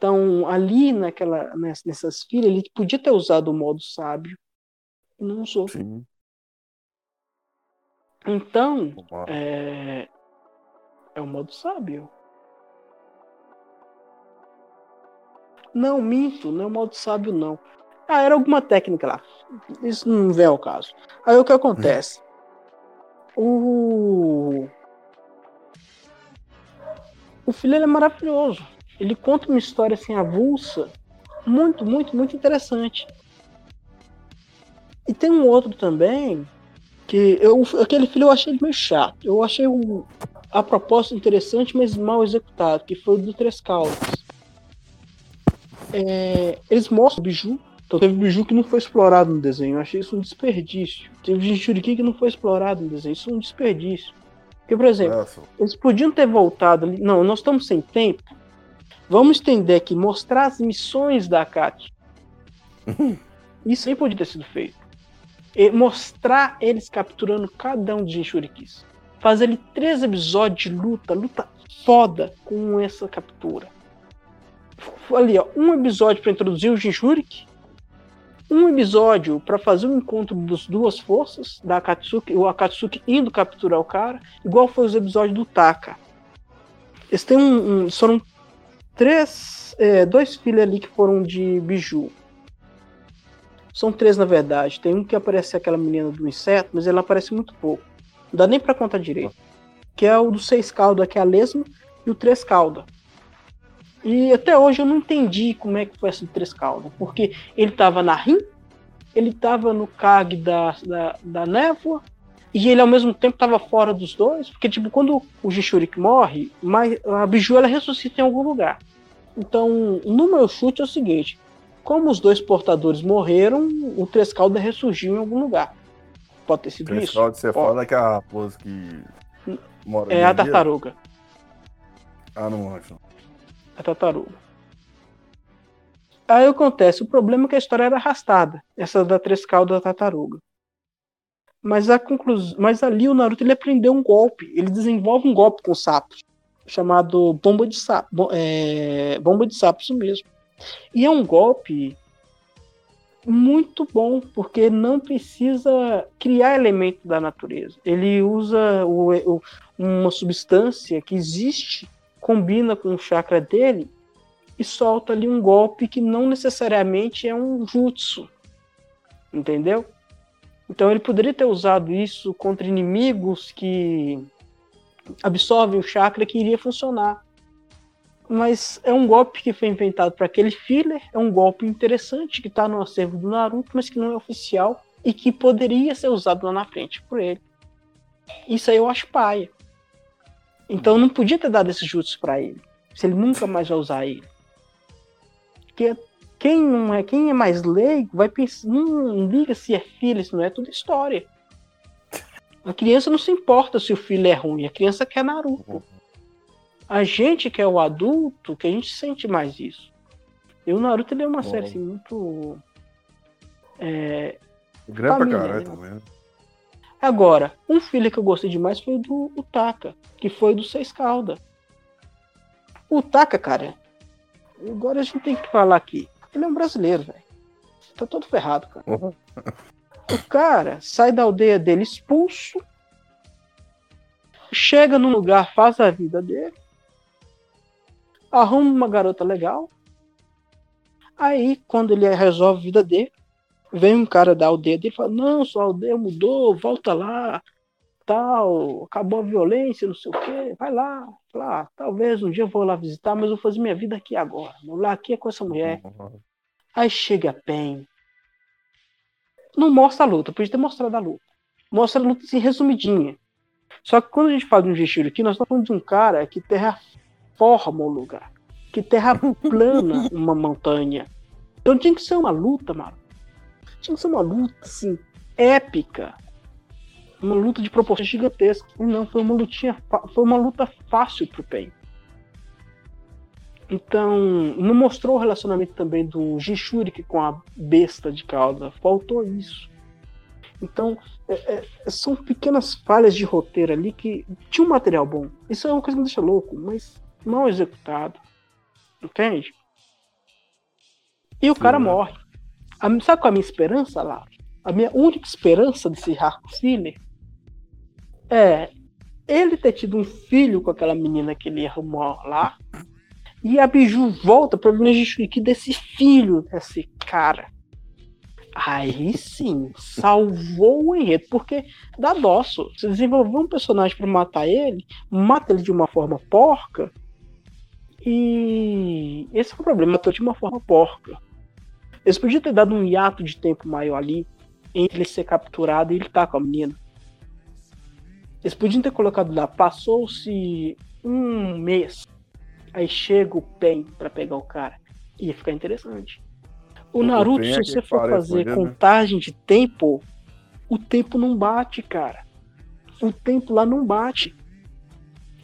Então, ali naquela, nessas filhas, ele podia ter usado o modo sábio e não usou. Sim. Então, é, é o modo sábio. Não, minto, não é o modo sábio, não. Ah, era alguma técnica lá. Isso não vem ao caso. Aí o que acontece? O. O filho é maravilhoso. Ele conta uma história assim avulsa, muito, muito, muito interessante. E tem um outro também que eu, aquele filho eu achei meio chato. Eu achei o, a proposta interessante, mas mal executado, que foi o do Três Caldas. É, eles mostram o biju. Então teve biju que não foi explorado no desenho. Eu achei isso um desperdício. Teve Jinchuriki que não foi explorado no desenho. Isso é um desperdício. Porque, por exemplo, Nossa. eles podiam ter voltado ali. Não, nós estamos sem tempo. Vamos estender aqui, mostrar as missões da Kat. Isso aí podia ter sido feito mostrar eles capturando cada um dos Jinchurikis. Fazer ali três episódios de luta, luta foda com essa captura. Ali, ó, um episódio para introduzir o Jinchurik, um episódio para fazer o um encontro das duas forças, da Akatsuki, o Akatsuki indo capturar o cara, igual foi os episódios do Taka. Eles têm um, um foram três, é, dois filhos ali que foram de Biju. São três, na verdade. Tem um que aparece aquela menina do inseto, mas ela aparece muito pouco. Não dá nem para contar direito. Que é o do seis cauda, que é a lesma, e o três cauda. E até hoje eu não entendi como é que foi esse três cauda. Porque ele tava na Rim, ele tava no Kag da, da, da névoa, e ele ao mesmo tempo estava fora dos dois, porque tipo, quando o Jishurik morre, a Biju ela ressuscita em algum lugar. Então, no meu chute é o seguinte: como os dois portadores morreram, o Trescalda ressurgiu em algum lugar. Pode ter sido Trescalda, isso. Trescalda, você fala que é a raposa que mora É a tartaruga. Ah, não acho. A tartaruga. Aí acontece, o problema é que a história era arrastada, essa da Trescalda da tartaruga. Mas, a. Mas ali o Naruto ele aprendeu um golpe, ele desenvolve um golpe com sapos, chamado bomba de sapo, é... bomba de sapo, isso mesmo. E é um golpe muito bom, porque não precisa criar elementos da natureza. Ele usa o, o, uma substância que existe, combina com o chakra dele e solta ali um golpe que não necessariamente é um jutsu. Entendeu? Então ele poderia ter usado isso contra inimigos que absorvem o chakra que iria funcionar mas é um golpe que foi inventado para aquele filler, é um golpe interessante que está no acervo do Naruto, mas que não é oficial e que poderia ser usado lá na frente por ele. Isso aí eu acho paia. Então não podia ter dado esses jutsu para ele, se ele nunca mais vai usar ele. Porque quem não é, quem é mais leigo vai pensar, não liga se é filho, se não é tudo história. A criança não se importa se o filho é ruim, a criança quer Naruto. A gente que é o adulto, que a gente sente mais isso. E o Naruto ele é uma Bom. série assim, muito. É, Grande pra caralho também. Agora, um filho que eu gostei demais foi o do Utaka, que foi do Seis Calda. O Utaka, cara, agora a gente tem que falar aqui. Ele é um brasileiro, velho. Tá todo ferrado, cara. Uhum. O cara sai da aldeia dele expulso, chega num lugar, faz a vida dele, arruma uma garota legal. Aí, quando ele resolve a vida dele, vem um cara da aldeia dele e fala: Não, sua aldeia mudou, volta lá, tal, acabou a violência, não sei o quê, vai lá, lá, talvez um dia eu vou lá visitar, mas eu vou fazer minha vida aqui agora. Vou lá aqui é com essa mulher. Aí chega bem. Não mostra a luta, podia ter mostrado a luta. Mostra a luta assim, resumidinha. Só que quando a gente fala de um Geshiro aqui, nós estamos falando de um cara que terra forma o lugar, que terra plana [laughs] uma montanha. Então tinha que ser uma luta, mano. Tinha que ser uma luta, assim, épica. Uma luta de proporções gigantescas. E não, foi uma lutinha, foi uma luta fácil pro Pain. Então, não mostrou o relacionamento também do Jishurik com a besta de cauda. Faltou isso. Então, é, é, são pequenas falhas de roteiro ali que tinha um material bom. Isso é uma coisa que me deixa louco, mas mal executado. Entende? E o Sim, cara morre. A, sabe qual é a minha esperança lá? A minha única esperança desse Harco Filler é ele ter tido um filho com aquela menina que ele arrumou lá. E a Biju volta pra justificar desse filho desse cara. Aí sim, salvou o enredo, porque dá dó. Você desenvolveu um personagem para matar ele, mata ele de uma forma porca, e esse é o problema, matou de uma forma porca. Eles podiam ter dado um hiato de tempo maior ali entre ele ser capturado e ele tá com a menina. Eles podiam ter colocado lá, passou-se um mês, aí chega o Pen para pegar o cara. Ia ficar interessante. O Naruto, se você for fazer né? contagem de tempo, o tempo não bate, cara. O tempo lá não bate.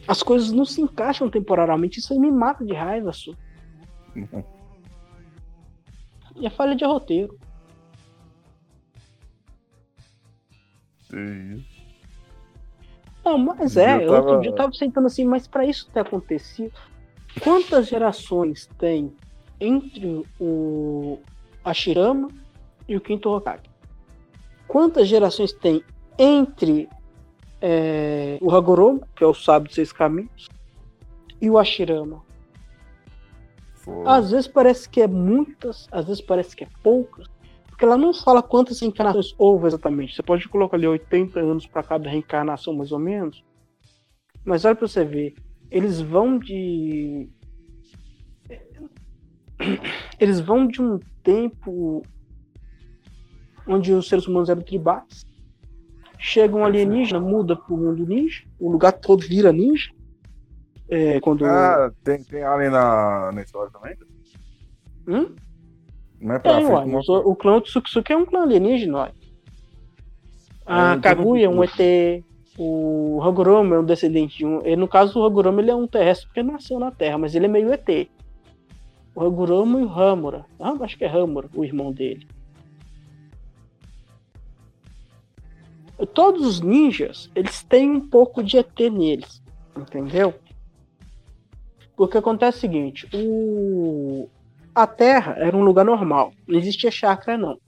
As coisas não se encaixam temporariamente. Isso aí me mata de raiva, Su. Uhum. E a falha de roteiro. Sim. Não, mas é, eu outro dia eu tava sentando assim, mas para isso ter acontecido, quantas gerações tem entre o Ashirama e o Quinto Hokage? Quantas gerações tem entre é, o Hagoromo, que é o sábio de seis caminhos, e o Ashirama? Às vezes parece que é muitas, às vezes parece que é poucas, porque ela não fala quantas reencarnações houve exatamente. Você pode colocar ali 80 anos para cada reencarnação, mais ou menos. Mas olha para você ver, eles vão de [clears throat] eles vão de um tempo onde os seres humanos eram tribais. Chega um alienígena, muda pro mundo ninja, o lugar todo vira ninja. É, quando... Ah, tem, tem alien na, na história também? Hum? Não é pra tem, ué, uma... O clã Tsukisuke é um clã alienígena, ué. A é, Kaguya é um ET. O Hagoromo é um descendente de um. E no caso do Hagoromo, ele é um terrestre porque nasceu na Terra, mas ele é meio ET o Hagoromo e o Hamura. Ah, acho que é Hamura, o irmão dele. Todos os ninjas, eles têm um pouco de ET neles, entendeu? Porque acontece o seguinte, o... a Terra era um lugar normal, não existia chakra não.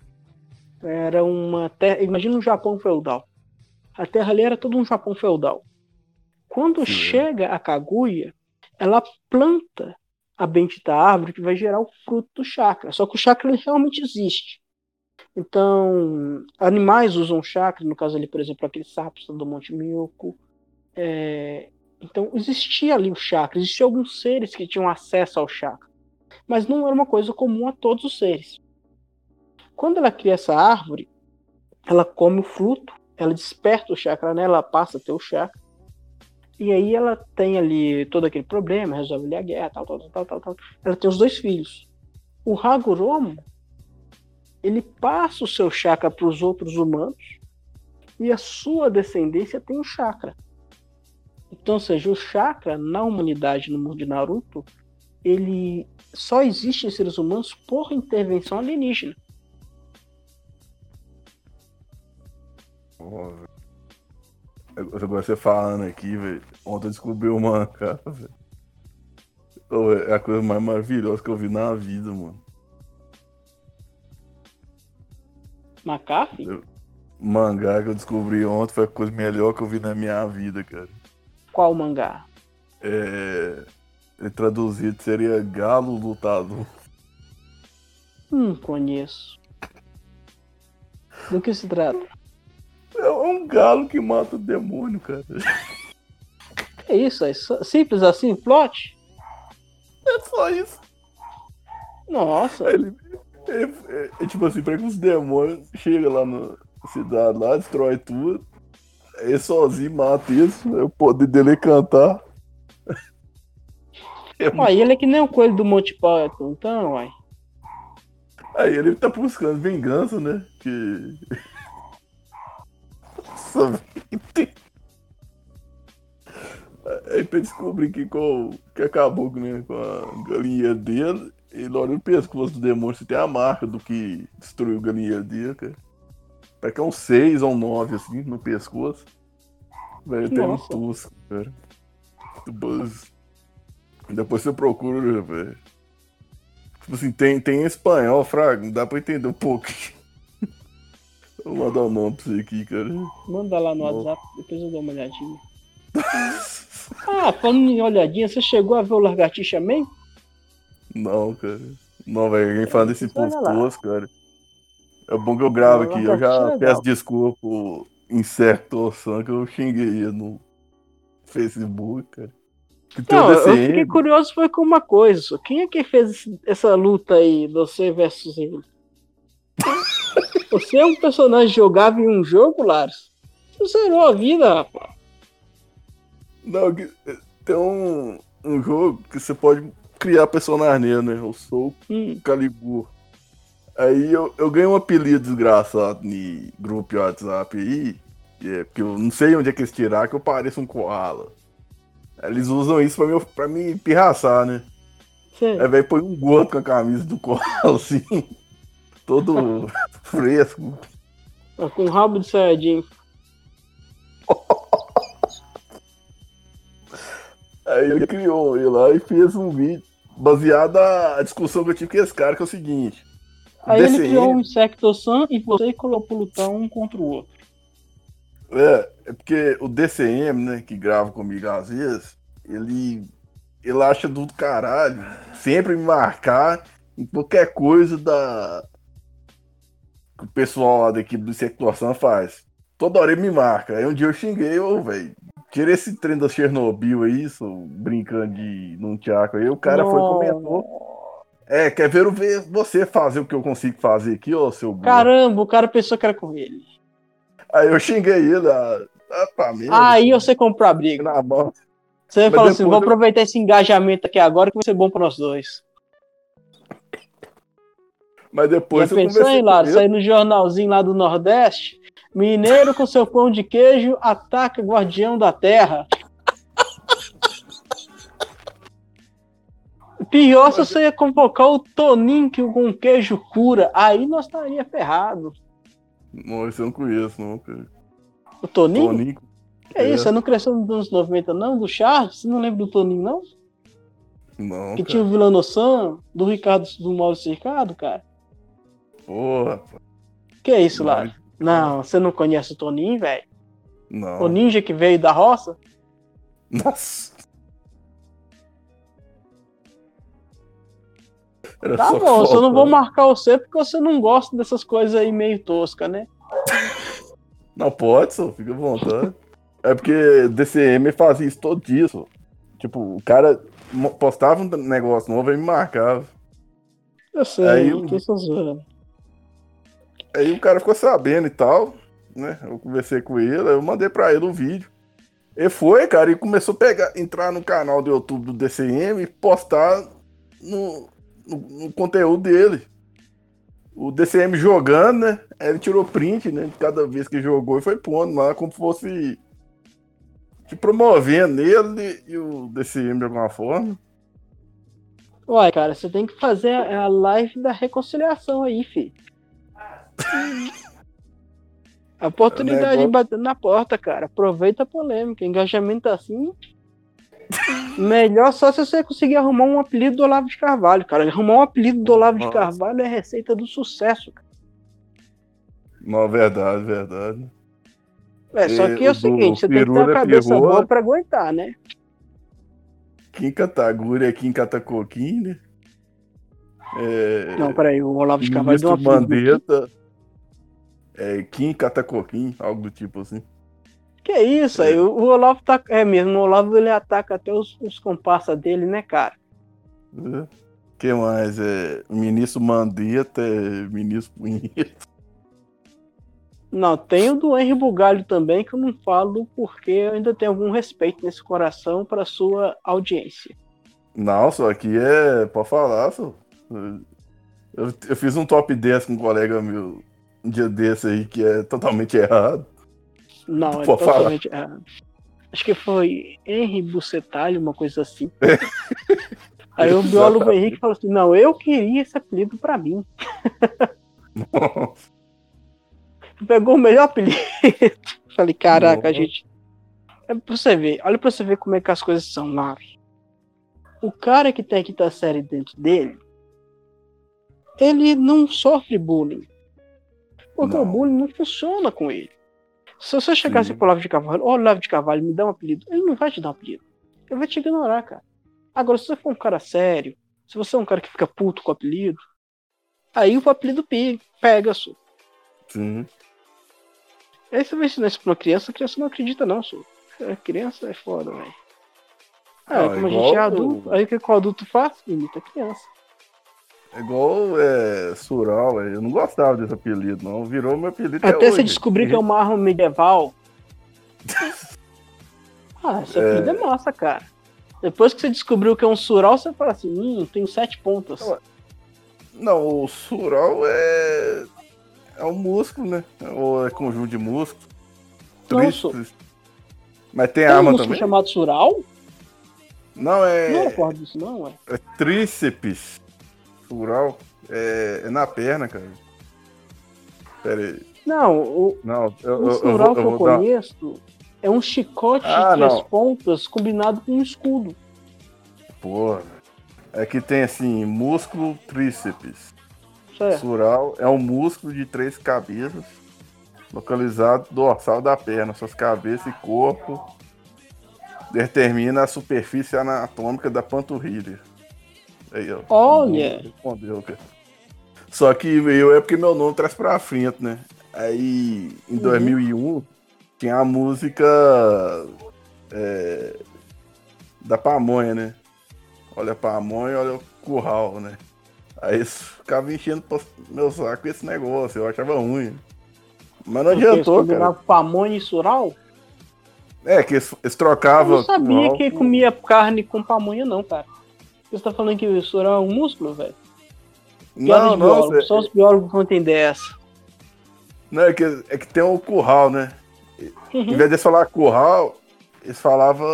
Era uma terra, imagina um Japão feudal. A Terra ali era todo um Japão feudal. Quando Sim. chega a Kaguya, ela planta a bendita árvore que vai gerar o fruto do chakra. Só que o chakra realmente existe. Então, animais usam chakra, no caso ali, por exemplo, aqueles sapos do Monte Milko. É... Então, existia ali o chakra, existiam alguns seres que tinham acesso ao chakra. Mas não era uma coisa comum a todos os seres. Quando ela cria essa árvore, ela come o fruto, ela desperta o chakra nela, ela passa a ter o chakra. E aí ela tem ali todo aquele problema, resolve ali a guerra, tal, tal, tal, tal, tal. Ela tem os dois filhos. O Hagoromo, ele passa o seu chakra para os outros humanos e a sua descendência tem o chakra. Então, ou seja, o chakra na humanidade, no mundo de Naruto, ele só existe em seres humanos por intervenção alienígena. Oh, Agora você falando aqui, velho. Ontem eu descobri uma cara, velho. É a coisa mais maravilhosa que eu vi na vida, mano. McAfee? Mangá que eu descobri ontem foi a coisa melhor que eu vi na minha vida, cara. Qual mangá? É. Traduzido seria Galo Lutador. Hum, conheço. Do que se trata? É um galo que mata o demônio, cara. É isso, é simples assim, plot? É só isso. Nossa. Ele, é, é, é, tipo assim, pega os demônios, chega lá na cidade lá, destrói tudo. Ele sozinho mata isso, é o poder dele é cantar. Uai, ele é que nem o coelho do Monte Python, então, uai. Aí ele tá buscando vingança, né? Que. [laughs] Nossa, Aí pra descobrir que, com, que acabou né, com a galinha dele, ele olha no pescoço do demônio se tem a marca do que destruiu o galinheiro dele, cara. Parece que é um 6 ou um 9, assim, no pescoço. Velho, tem um tosco, cara. Buzz. Depois você procura, velho. Tipo assim, tem, tem em espanhol, Fraga, não dá pra entender um pouco. [laughs] Vou mandar o um nome pra você aqui, cara. Manda lá no WhatsApp, depois eu dou uma olhadinha. [laughs] ah, falando em olhadinha, você chegou a ver o Largatixa Man? Não, cara. Não, velho, alguém fala desse posto, cara. É bom que eu gravo aqui. Eu já peço desculpa incerto que eu xinguei no Facebook, cara. Não, eu fiquei curioso foi com uma coisa. Só. Quem é que fez essa luta aí, você versus ele? você é um personagem jogável em um jogo, Lars? Você zerou a vida, rapaz. Não, tem um, um jogo que você pode criar personagem nele, né? Eu sou hum. Calibur. Aí eu, eu ganhei um apelido desgraçado no grupo WhatsApp aí, é, porque eu não sei onde é que eles tiraram, que eu pareço um koala. Eles usam isso pra, me, pra me pirraçar, né? Sim. Aí, velho, põe um gordo com a camisa do koala, [laughs] assim, todo [laughs] fresco. Com um rabo de sardinha. [laughs] Aí ele criou ele lá e fez um vídeo baseado na discussão que eu tive com esse cara, que é o seguinte. Aí DCM... ele criou um Insectosan e você colocou lutar um contra o outro. É, é porque o DCM, né, que grava comigo às vezes, ele, ele acha do caralho sempre me marcar em qualquer coisa da que o pessoal lá da equipe do Insectosan faz. Toda hora ele me marca. Aí um dia eu xinguei, ô, velho, tira esse trem da Chernobyl aí, isso, brincando de num tchaco aí. O cara foi e comentou. É, quer ver, ver você fazer o que eu consigo fazer aqui, ô seu burro. Caramba, o cara pensou que era com ele. Aí eu xinguei ele, ah, ah mim. Aí você comprou a briga. Na mão. Você falou assim: vou eu... aproveitar esse engajamento aqui agora que vai ser bom para nós dois. Mas depois Já pensou, hein, Lara? Sair no jornalzinho lá do Nordeste. Mineiro com seu pão de queijo ataca guardião da terra. Pior se você ia convocar o Toninho que com queijo cura. Aí nós estaria ferrado. Não, isso eu não conheço, não, cara. O Toninho? Toninho. Que é, é isso? Você não cresceu nos anos 90, não? Do Charles? Você não lembra do Toninho, não? Não. Que cara. tinha o Vilano Sam, do Ricardo do Maurício Ricardo, cara. Porra. Que é isso, lá? Não, você não conhece o Toninho, velho? Não. O ninja que veio da roça? Nossa. Era tá bom, foto, eu não vou marcar você porque você não gosta dessas coisas aí meio tosca, né? Não pode, só, fica à vontade. é porque DCM fazia isso todo dia, só. Tipo, o cara postava um negócio novo e me marcava. Eu sei, aí, eu tô só zoando. Aí o cara ficou sabendo e tal, né? Eu conversei com ele, eu mandei pra ele o um vídeo. Ele foi, cara, e começou a pegar, entrar no canal do YouTube do DCM e postar no, no, no, conteúdo dele. O DCM jogando, né? Ele tirou print, né? De cada vez que jogou e foi pondo lá como fosse te promovendo ele e o DCM de alguma forma. Uai, cara, você tem que fazer a live da reconciliação aí, filho. A oportunidade é de bater na porta, cara. Aproveita a polêmica. Engajamento assim, Melhor só se você conseguir arrumar um apelido do Olavo de Carvalho, cara. Arrumar um apelido do Olavo Nossa. de Carvalho é receita do sucesso, cara. Não, verdade, verdade. É, só que é o seguinte, você tem que ter a cabeça Pirroa, boa pra aguentar, né? Kim Kataguri é Kim Katacoquim, né? É... Não, peraí, o Olavo de Carvalho deu uma Mandetta, é Kim Katacoquim, algo do tipo assim. Que isso, aí o, Olavo tá. É mesmo, o Olavo ele ataca até os, os comparsas dele, né, cara? É. que mais? É, ministro Mandetta, é, ministro Punheta. Não, tem o do Henry Bugalho também, que eu não falo porque eu ainda tenho algum respeito nesse coração para sua audiência. Não, só aqui é. Pode falar, só. Eu, eu fiz um top 10 com um colega meu um dia desse aí que é totalmente errado. Não, é totalmente. É, acho que foi Henry Bucetalho, uma coisa assim. [laughs] Aí o biólogo Henrique falou assim: não, eu queria esse apelido pra mim. [laughs] Pegou o melhor apelido. [laughs] Falei, caraca, a gente. É pra você ver, olha pra você ver como é que as coisas são, Lars. O cara que tem a quinta série dentro dele, ele não sofre bullying. Porque não. o bullying não funciona com ele. Se você chegasse pro Lavo de Carvalho, ó, oh, Lavo de Carvalho, me dá um apelido, ele não vai te dar um apelido. Ele vai te ignorar, cara. Agora, se você for um cara sério, se você é um cara que fica puto com o apelido, aí o apelido pega, só. Sim. Aí você vai ensinar isso pra uma criança, a criança não acredita, não, só. A criança é foda, velho. Ah, como a gente é adulto, aí o que o adulto faz? Imita a criança. É igual é, Sural, véio. eu não gostava desse apelido, não. Virou meu apelido até, até você descobrir que é uma arma medieval. [laughs] ah, esse apelido é... é massa, cara. Depois que você descobriu que é um Sural, você fala assim, hum, tem sete pontas. Não, o Sural é. É um músculo, né? Ou é conjunto de músculos. Tristes. Mas tem, tem arma um músculo também? chamado Sural? Não, é. Não recordo disso, não, é. É tríceps. Sural. É, é na perna, cara. Pera aí. Não, o, não, eu, o sural que eu, eu conheço dar... é um chicote ah, de três não. pontas combinado com um escudo. Porra. É que tem assim, músculo tríceps. Certo. Sural é um músculo de três cabeças, localizado dorsal da perna, suas cabeças e corpo. Determina a superfície anatômica da panturrilha. Aí, ó. Olha! Respondeu, cara. Só que eu é porque meu nome traz pra frente, né? Aí, em uhum. 2001, tinha a música é, da pamonha, né? Olha a pamonha, olha o curral, né? Aí ficava enchendo meu saco esse negócio, eu achava ruim. Mas não adiantou, cara. pamonha e sural? É, que eles, eles trocavam. Eu não sabia que comia carne com pamonha, não, cara. Você tá falando que o sural é um músculo, velho? Não, não. Só os biólogos vão entender essa. Não, é que, é que tem o um curral, né? Uhum. Em vez de falar curral, eles falavam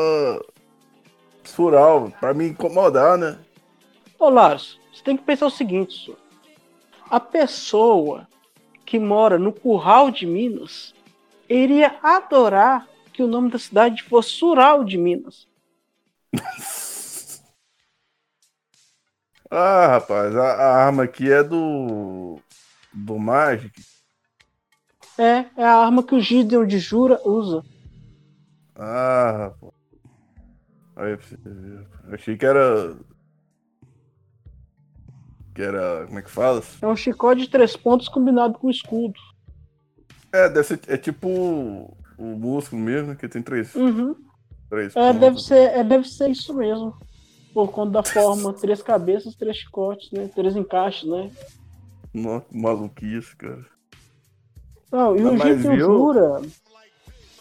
sural, pra me incomodar, né? Ô, Lars, você tem que pensar o seguinte, senhor. A pessoa que mora no curral de Minas iria adorar que o nome da cidade fosse Sural de Minas. [laughs] ah, rapaz, a, a, arma aqui é do. do Magic. É, é a arma que o Gideon de Jura usa. Ah, rapaz. Aí você ver. Achei que era. Que era. Como é que fala? É um chicote de três pontos combinado com escudo. É, deve ser, é tipo o músculo mesmo, que tem três. Uhum. três é, deve ser, é, deve ser isso mesmo. Por conta da forma, três cabeças, três chicotes, né? Três encaixes, né? Nossa, maluquice, cara. Não, e o Gideon Jura,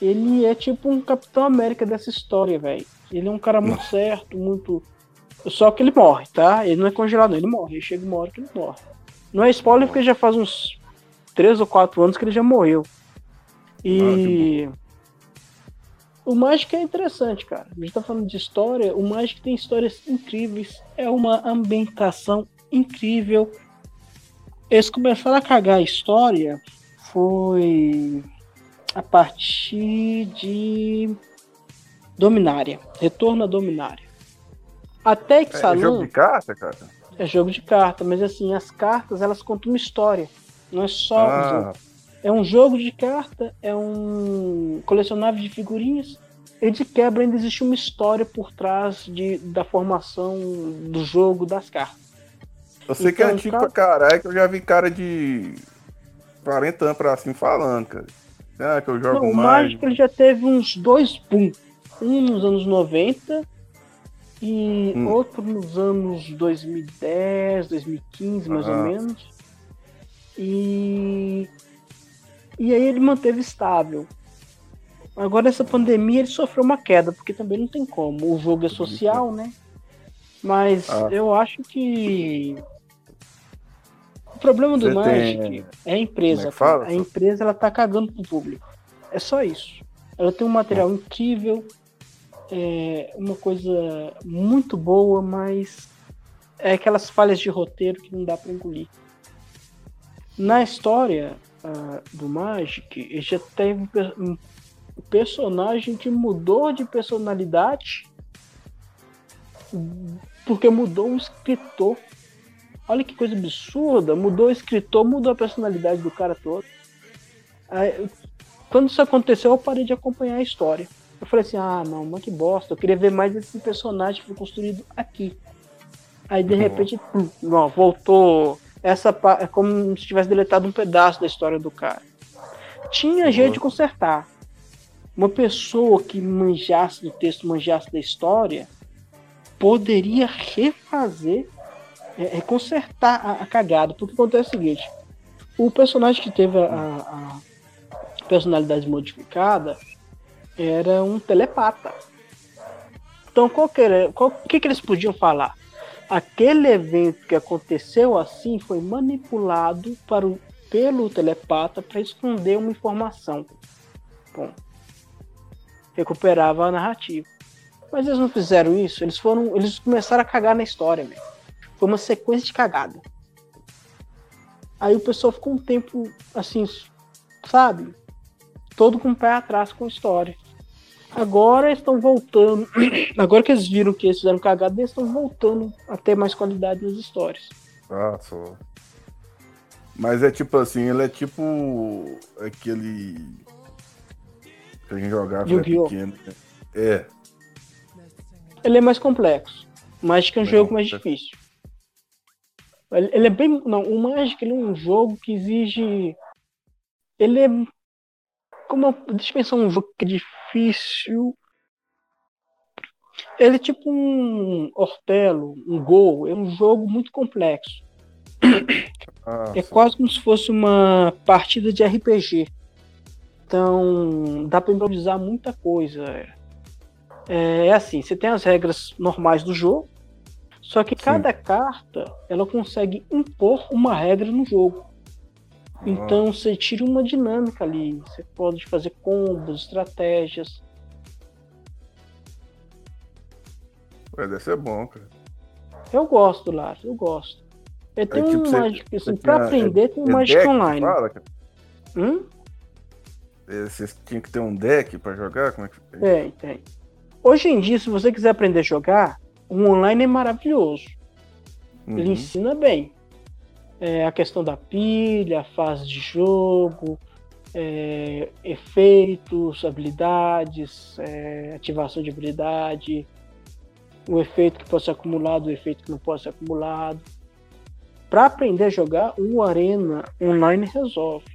ele é tipo um Capitão América dessa história, velho. Ele é um cara muito certo, muito. Só que ele morre, tá? Ele não é congelado, não. ele morre. Ele chega uma hora que ele morre. Não é spoiler porque já faz uns 3 ou 4 anos que ele já morreu. E. Ah, o Magic é interessante, cara. A gente tá falando de história. O Magic tem histórias incríveis. É uma ambientação incrível. Eles começaram a cagar a história. Foi a partir de Dominária. Retorno à Dominária. Até que é, É jogo de carta, cara? É jogo de carta, mas assim, as cartas elas contam uma história. Não é só ah. É um jogo de carta, é um colecionável de figurinhas. E de quebra ainda existe uma história por trás de, da formação do jogo das cartas. Eu sei então, que é então, antigo cara... pra caralho, que eu já vi cara de 40 anos pra cima falando, cara. Ah, que eu jogo Não, mais. O Magic já teve uns dois boom. Um nos anos 90 e hum. outro nos anos 2010, 2015, mais ah. ou menos. E e aí ele manteve estável. Agora essa pandemia ele sofreu uma queda, porque também não tem como. O jogo é social, né? Mas ah. eu acho que o problema do Você Magic tem... é a empresa. É a empresa ela tá cagando pro público. É só isso. Ela tem um material incrível, é uma coisa muito boa, mas é aquelas falhas de roteiro que não dá para engolir. Na história uh, do Magic, ele já teve um personagem que mudou de personalidade porque mudou o escritor. Olha que coisa absurda, mudou o escritor, mudou a personalidade do cara todo. Aí, quando isso aconteceu, eu parei de acompanhar a história. Eu falei assim, ah, não, mas que bosta, eu queria ver mais esse personagem que foi construído aqui. Aí de repente, pum, não, voltou. Essa é como se tivesse deletado um pedaço da história do cara. Tinha jeito de consertar. Uma pessoa que manjasse do texto, manjasse da história, poderia refazer, é, é consertar a, a, cagada. Porque acontece o seguinte: o personagem que teve a, a personalidade modificada era um telepata. Então, qual que, era, qual, que, que eles podiam falar? Aquele evento que aconteceu assim foi manipulado para o, pelo telepata para esconder uma informação. Bom, recuperava a narrativa. Mas eles não fizeram isso, eles foram. Eles começaram a cagar na história, mesmo. Foi uma sequência de cagada. Aí o pessoal ficou um tempo assim, sabe? Todo com o pé atrás com a história. Agora estão voltando. [clears throat] Agora que eles viram que eles fizeram cagada, eles estão voltando a ter mais qualidade nas histórias. Ah, só. Mas é tipo assim, ele é tipo aquele que a gente jogava quando pequeno. Né? É. Ele é mais complexo. Magic é um jogo mais difícil. Ele é bem. Não, o Magic ele é um jogo que exige. Ele é. Como. Deixa eu pensar um jogo que é difícil. Ele é tipo um Ortelo, um Gol. É um jogo muito complexo. Ah, é quase como se fosse uma partida de RPG. Então, dá para improvisar muita coisa. É, é assim, você tem as regras normais do jogo, só que Sim. cada carta ela consegue impor uma regra no jogo. Então você tira uma dinâmica ali. Você pode fazer combos, estratégias. Ué, deve ser bom, cara. Eu gosto, Lars, eu gosto. Eu é tenho é, tipo, um Magic, assim, pra aprender, é, tem um é Magic Online. Fala, hum? Você tinha que ter um deck para jogar? Como é que Tem, tem. Hoje em dia, se você quiser aprender a jogar, o online é maravilhoso. Uhum. Ele ensina bem. É, a questão da pilha, fase de jogo, é, efeitos, habilidades, é, ativação de habilidade, o efeito que pode ser acumulado, o efeito que não pode ser acumulado. Para aprender a jogar, o Arena online resolve.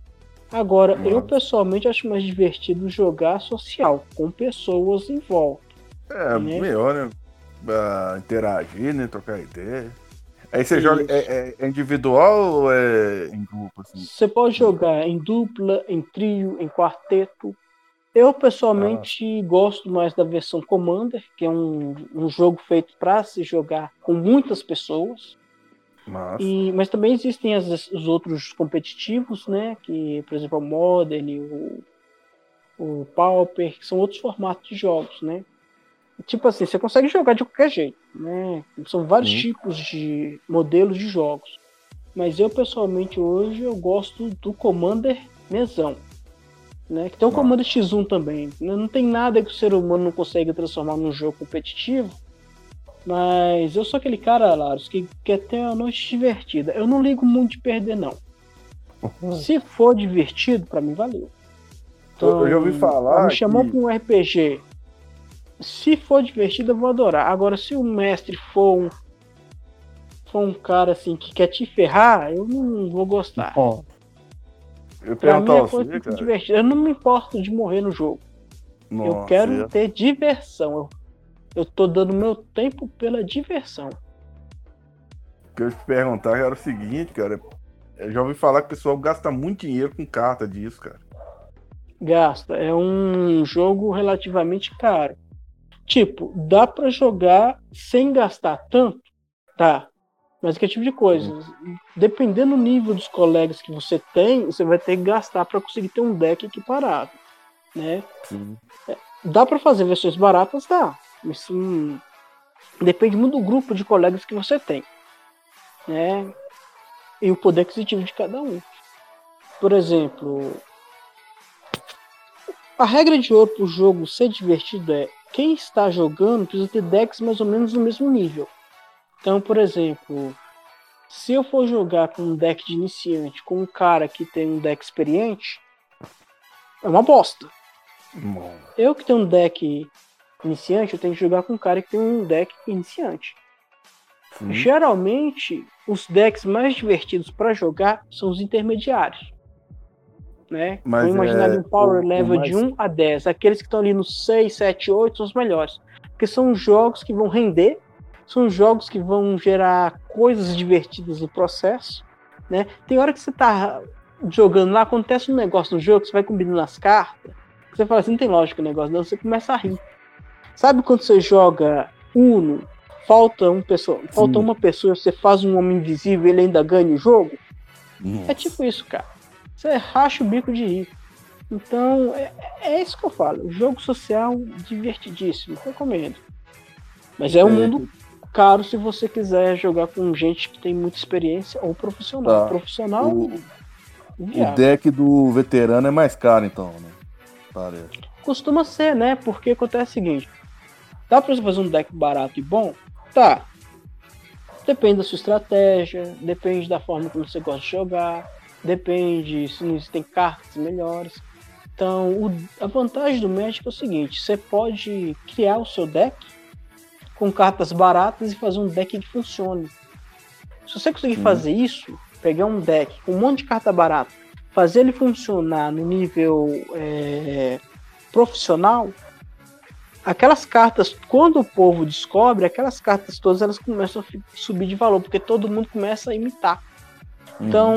Agora, Nossa. eu pessoalmente acho mais divertido jogar social, com pessoas em volta. É, né? melhor, né? Uh, interagir, né? Trocar ideia. Aí você joga. É, é, individual ou é em grupo? Assim? Você pode jogar em dupla, em trio, em quarteto. Eu pessoalmente ah. gosto mais da versão Commander, que é um, um jogo feito para se jogar com muitas pessoas. Mas, e, mas também existem as, os outros competitivos, né? Que, por exemplo, o Modern, o, o Pauper, que são outros formatos de jogos, né? Tipo assim, você consegue jogar de qualquer jeito, né? São vários tipos de modelos de jogos. Mas eu pessoalmente hoje eu gosto do Commander mesão. Né? Que tem o Commander X1 também. Não tem nada que o ser humano não consegue transformar num jogo competitivo mas eu sou aquele cara, Laros, que quer ter uma noite divertida. Eu não ligo muito de perder, não. Uhum. Se for divertido, para mim valeu. Então, eu já ouvi falar. Me chamou que... pra um RPG. Se for divertido, eu vou adorar. Agora, se o mestre for um, for um cara assim que quer te ferrar, eu não vou gostar. Bom, eu pra mim é coisa cara. divertida. Eu não me importo de morrer no jogo. Nossa, eu quero é. ter diversão. Eu eu tô dando meu tempo pela diversão. O que eu te perguntar era o seguinte, cara. Eu já ouvi falar que o pessoal gasta muito dinheiro com carta disso, cara. Gasta. É um jogo relativamente caro. Tipo, dá para jogar sem gastar tanto? Tá. Mas que tipo de coisa? Dependendo do nível dos colegas que você tem, você vai ter que gastar para conseguir ter um deck equiparado. né? Sim. É, dá para fazer versões baratas, dá. Mas hum, depende muito do grupo de colegas que você tem, né? E o poder aquisitivo de cada um. Por exemplo, a regra de ouro para o jogo ser divertido é quem está jogando precisa ter decks mais ou menos no mesmo nível. Então, por exemplo, se eu for jogar com um deck de iniciante com um cara que tem um deck experiente, é uma bosta. Bom. Eu que tenho um deck iniciante, eu tenho que jogar com um cara que tem um deck iniciante. Sim. Geralmente, os decks mais divertidos para jogar são os intermediários. Né? Mas Vamos imaginar é, um power level mais... de 1 a 10. Aqueles que estão ali no 6, 7, 8 são os melhores. Porque são jogos que vão render, são jogos que vão gerar coisas divertidas no processo. Né? Tem hora que você tá jogando lá, acontece um negócio no jogo, você vai combinando as cartas, você fala assim, não tem lógica o negócio, não, você começa a rir. Sabe quando você joga Uno, falta, um pessoa, falta uma pessoa, você faz um homem invisível e ele ainda ganha o jogo? Nossa. É tipo isso, cara. Você racha o bico de rir. Então, é, é isso que eu falo. Jogo social divertidíssimo, recomendo. Mas é um é. mundo caro se você quiser jogar com gente que tem muita experiência ou profissional. Tá. Profissional. O, o deck do veterano é mais caro, então, né? Parece. Costuma ser, né? Porque acontece o seguinte: dá pra você fazer um deck barato e bom? Tá. Depende da sua estratégia, depende da forma como você gosta de jogar, depende se não existem cartas melhores. Então, o, a vantagem do Magic é o seguinte: você pode criar o seu deck com cartas baratas e fazer um deck que funcione. Se você conseguir Sim. fazer isso, pegar um deck com um monte de carta barata, fazer ele funcionar no nível é, profissional, aquelas cartas, quando o povo descobre, aquelas cartas todas elas começam a subir de valor, porque todo mundo começa a imitar. Uhum. Então,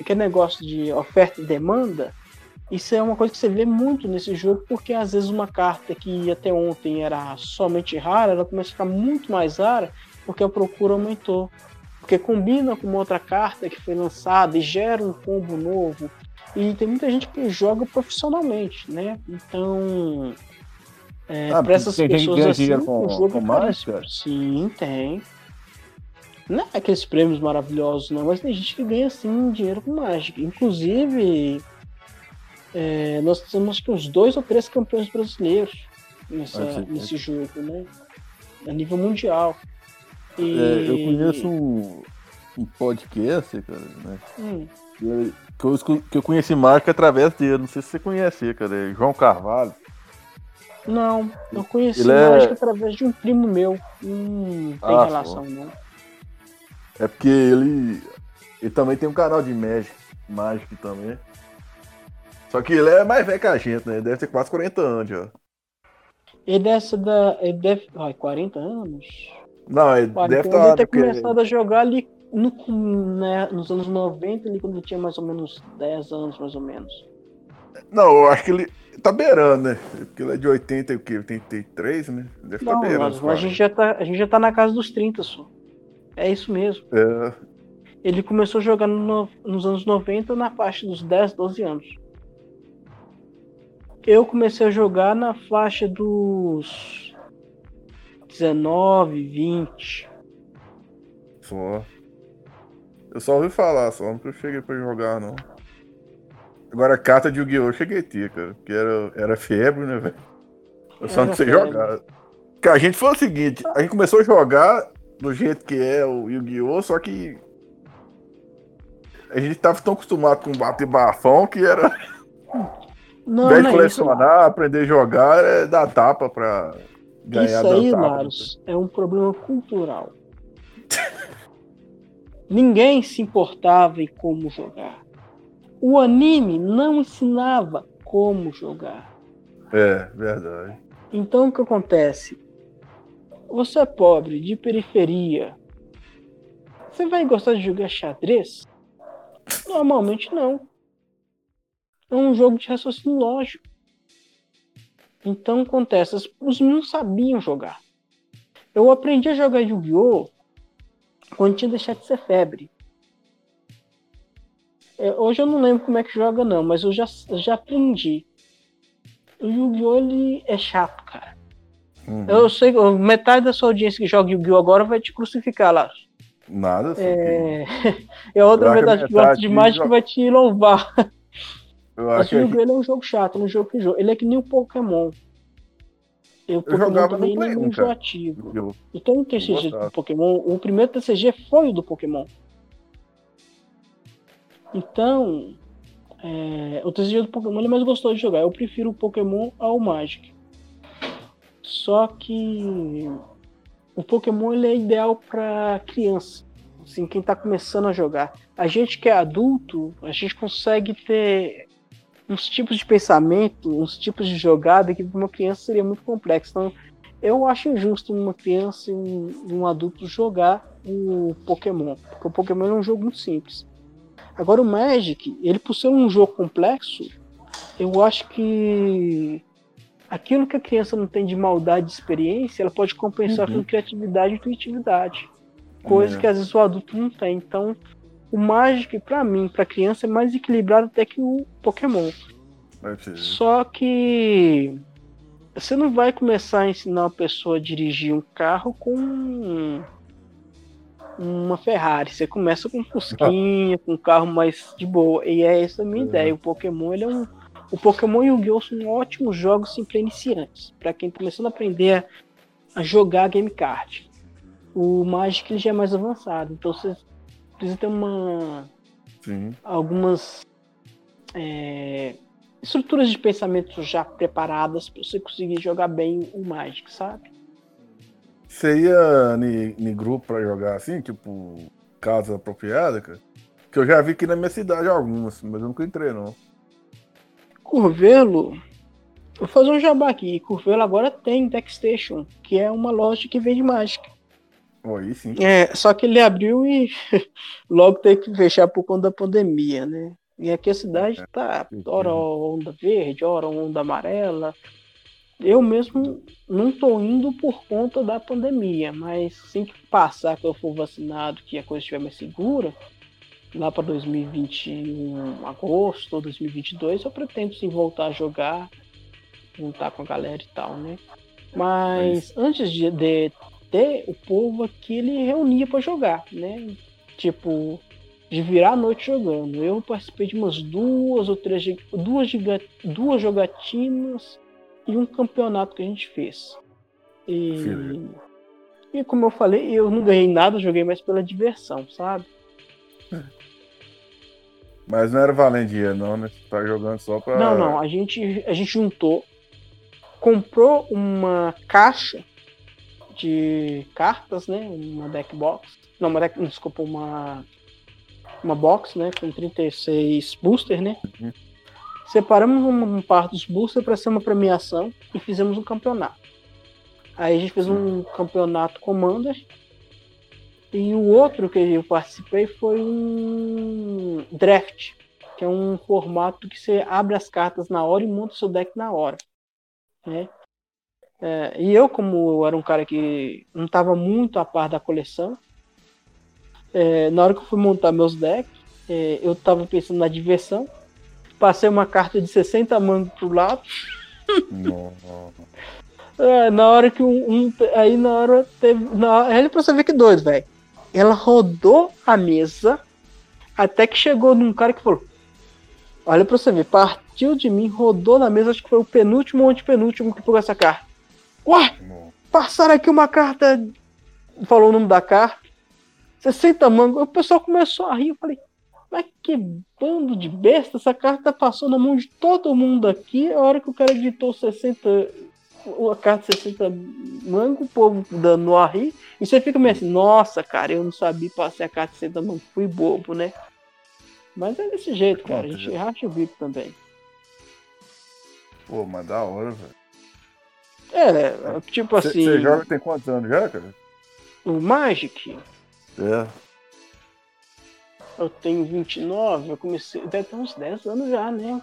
aquele negócio de oferta e demanda, isso é uma coisa que você vê muito nesse jogo, porque às vezes uma carta que até ontem era somente rara, ela começa a ficar muito mais rara, porque a procura aumentou. Porque combina com uma outra carta que foi lançada e gera um combo novo. E tem muita gente que joga profissionalmente, né? Então, é, ah, para essas pessoas assim, com, o jogo com é mágica? Sim, tem. Não é aqueles prêmios maravilhosos, não, mas tem gente que ganha sim dinheiro com mágica. Inclusive, é, nós temos que uns dois ou três campeões brasileiros nessa, nesse jogo, né? A nível mundial. E... É, eu conheço um, um podcast, cara, né? Hum. Que, eu, que eu conheci mágica através dele, não sei se você conhece, cara, é João Carvalho. Não, eu conheci ele é- mágica é... através de um primo meu. Hum, não tem ah, relação, não. É porque ele. Ele também tem um canal de Magic, Magic também. Só que ele é mais velho que a gente, né? Ele deve ter quase 40 anos já. Ele deve da. Ele deve. Ai, 40 anos? Não, ele 40 deve estar. Ele ter porque... começado a jogar ali no, né, nos anos 90, ali quando ele tinha mais ou menos 10 anos, mais ou menos. Não, eu acho que ele tá beirando, né? Porque ele é de 80 e o quê? 83, né? Deve tá Não, tá beirando. Mas, a, gente já tá, a gente já tá na casa dos 30 só. É isso mesmo. É. Ele começou jogando no, nos anos 90 na faixa dos 10, 12 anos. Eu comecei a jogar na faixa dos 19, 20. Só. Eu só ouvi falar, só nunca cheguei pra jogar, não. Agora, carta de Yu-Gi-Oh! eu cheguei a ter, cara. Porque era, era febre, né, velho? Eu só era não sei febre. jogar. Porque a gente foi o seguinte, a gente começou a jogar do jeito que é o Yu-Gi-Oh! Só que a gente tava tão acostumado com bater bafão que era. Não, vez de colecionar, é aprender a jogar, é dar tapa pra ganhar Isso aí, Laros, é um problema cultural. Ninguém se importava em como jogar. O anime não ensinava como jogar. É, verdade. Então o que acontece? Você é pobre, de periferia. Você vai gostar de jogar xadrez? Normalmente não. É um jogo de raciocínio lógico. Então acontece, os meninos sabiam jogar. Eu aprendi a jogar Yu-Gi-Oh! quando tinha deixado de ser febre. É, hoje eu não lembro como é que joga não, mas eu já, já aprendi. o Yu-Gi-Oh! ele é chato, cara. Uhum. Eu sei que metade da sua audiência que joga Yu-Gi-Oh! agora vai te crucificar lá. Nada. É... e a [laughs] outra metade que gosta de Magic vai te louvar. [laughs] Eu Mas o Yu-Gi-Oh! ele é um jogo chato, um jogo que jogo. Ele é que nem o Pokémon. Eu, eu jogava também no é enjoativo. Eu, eu tenho um TCG do Pokémon. O primeiro TCG foi o do Pokémon. Então, é, o TCG do Pokémon é mais gostoso de jogar. Eu prefiro o Pokémon ao Magic. Só que o Pokémon ele é ideal para criança. Assim, quem está começando a jogar. A gente que é adulto, a gente consegue ter uns tipos de pensamento, uns tipos de jogada que para uma criança seria muito complexo. Então, eu acho injusto uma criança e um, um, adulto jogar o Pokémon, porque o Pokémon é um jogo muito simples. Agora o Magic, ele por ser um jogo complexo, eu acho que aquilo que a criança não tem de maldade de experiência, ela pode compensar uhum. com criatividade e intuitividade. Coisa é. que às vezes o adulto não tem. Então, o Magic, para mim, para criança, é mais equilibrado até que o Pokémon. Só que você não vai começar a ensinar uma pessoa a dirigir um carro com uma Ferrari. Você começa com um Fusquinha, com um carro mais de boa. E é essa a minha uhum. ideia. O Pokémon ele é um. O Pokémon e o Yu-Gi-Oh! são ótimos jogos assim, para iniciantes. Para quem está começando a aprender a, jogar game card. O Magic ele já é mais avançado. Então você precisa ter uma. Sim. Algumas é, estruturas de pensamento já preparadas para você conseguir jogar bem o Magic, sabe? Você ia em grupo para jogar assim, tipo, casa apropriada, cara? Que eu já vi aqui na minha cidade algumas, mas eu nunca entrei, não. Curvelo, vou fazer um jabá aqui. Curvelo agora tem Deckstation, que é uma loja que vende. Oh, aí sim. É, só que ele abriu e [laughs] logo teve que fechar por conta da pandemia, né? E aqui a cidade é, tá hora onda verde, hora onda amarela. Eu mesmo não tô indo por conta da pandemia, mas assim que passar, que eu for vacinado, que a coisa estiver mais segura, lá para 2021, agosto ou 2022, eu pretendo sim voltar a jogar, juntar com a galera e tal, né? Mas antes de, de ter o povo aqui ele reunia para jogar, né? Tipo, de virar a noite jogando. Eu participei de umas duas ou três duas, duas jogatinas e um campeonato que a gente fez. E, e como eu falei, eu não ganhei nada, joguei mais pela diversão, sabe? Mas não era valendo dinheiro, não, né? Você tá jogando só pra. Não, não. A gente, a gente juntou, comprou uma caixa de cartas, né? Uma deck box. Não, uma deck, desculpa, uma, uma box, né? Com 36 booster, né? Uhum. Separamos uma parte dos boosters para ser uma premiação e fizemos um campeonato. Aí a gente fez um campeonato Commander. E o outro que eu participei foi um draft, que é um formato que você abre as cartas na hora e monta o seu deck na hora. Né? É, e eu, como eu era um cara que não estava muito a par da coleção, é, na hora que eu fui montar meus decks, é, eu estava pensando na diversão. Passei uma carta de 60 mangos pro lado. [laughs] É, na hora que um, um, Aí na hora teve. Na ele pra você ver que doido, velho. Ela rodou a mesa até que chegou num cara que falou: Olha pra você ver, partiu de mim, rodou na mesa, acho que foi o penúltimo ou antepenúltimo que pegou essa carta. Ué! Passaram aqui uma carta. Falou o nome da carta. 60 mangos. O pessoal começou a rir. Eu falei, mas que bando de besta. Essa carta passou na mão de todo mundo aqui. A hora que o cara gritou 60. A carta 60 mangos, o povo dando a rir. E você fica meio assim, nossa, cara, eu não sabia passar a carta 60 mangos. Fui bobo, né? Mas é desse jeito, cara. A gente racha o bico também. Pô, mas da hora, velho. É, tipo assim. Você joga tem quantos anos já, cara? O Magic? É. Eu tenho 29, eu comecei. Deve ter uns 10 anos já, né?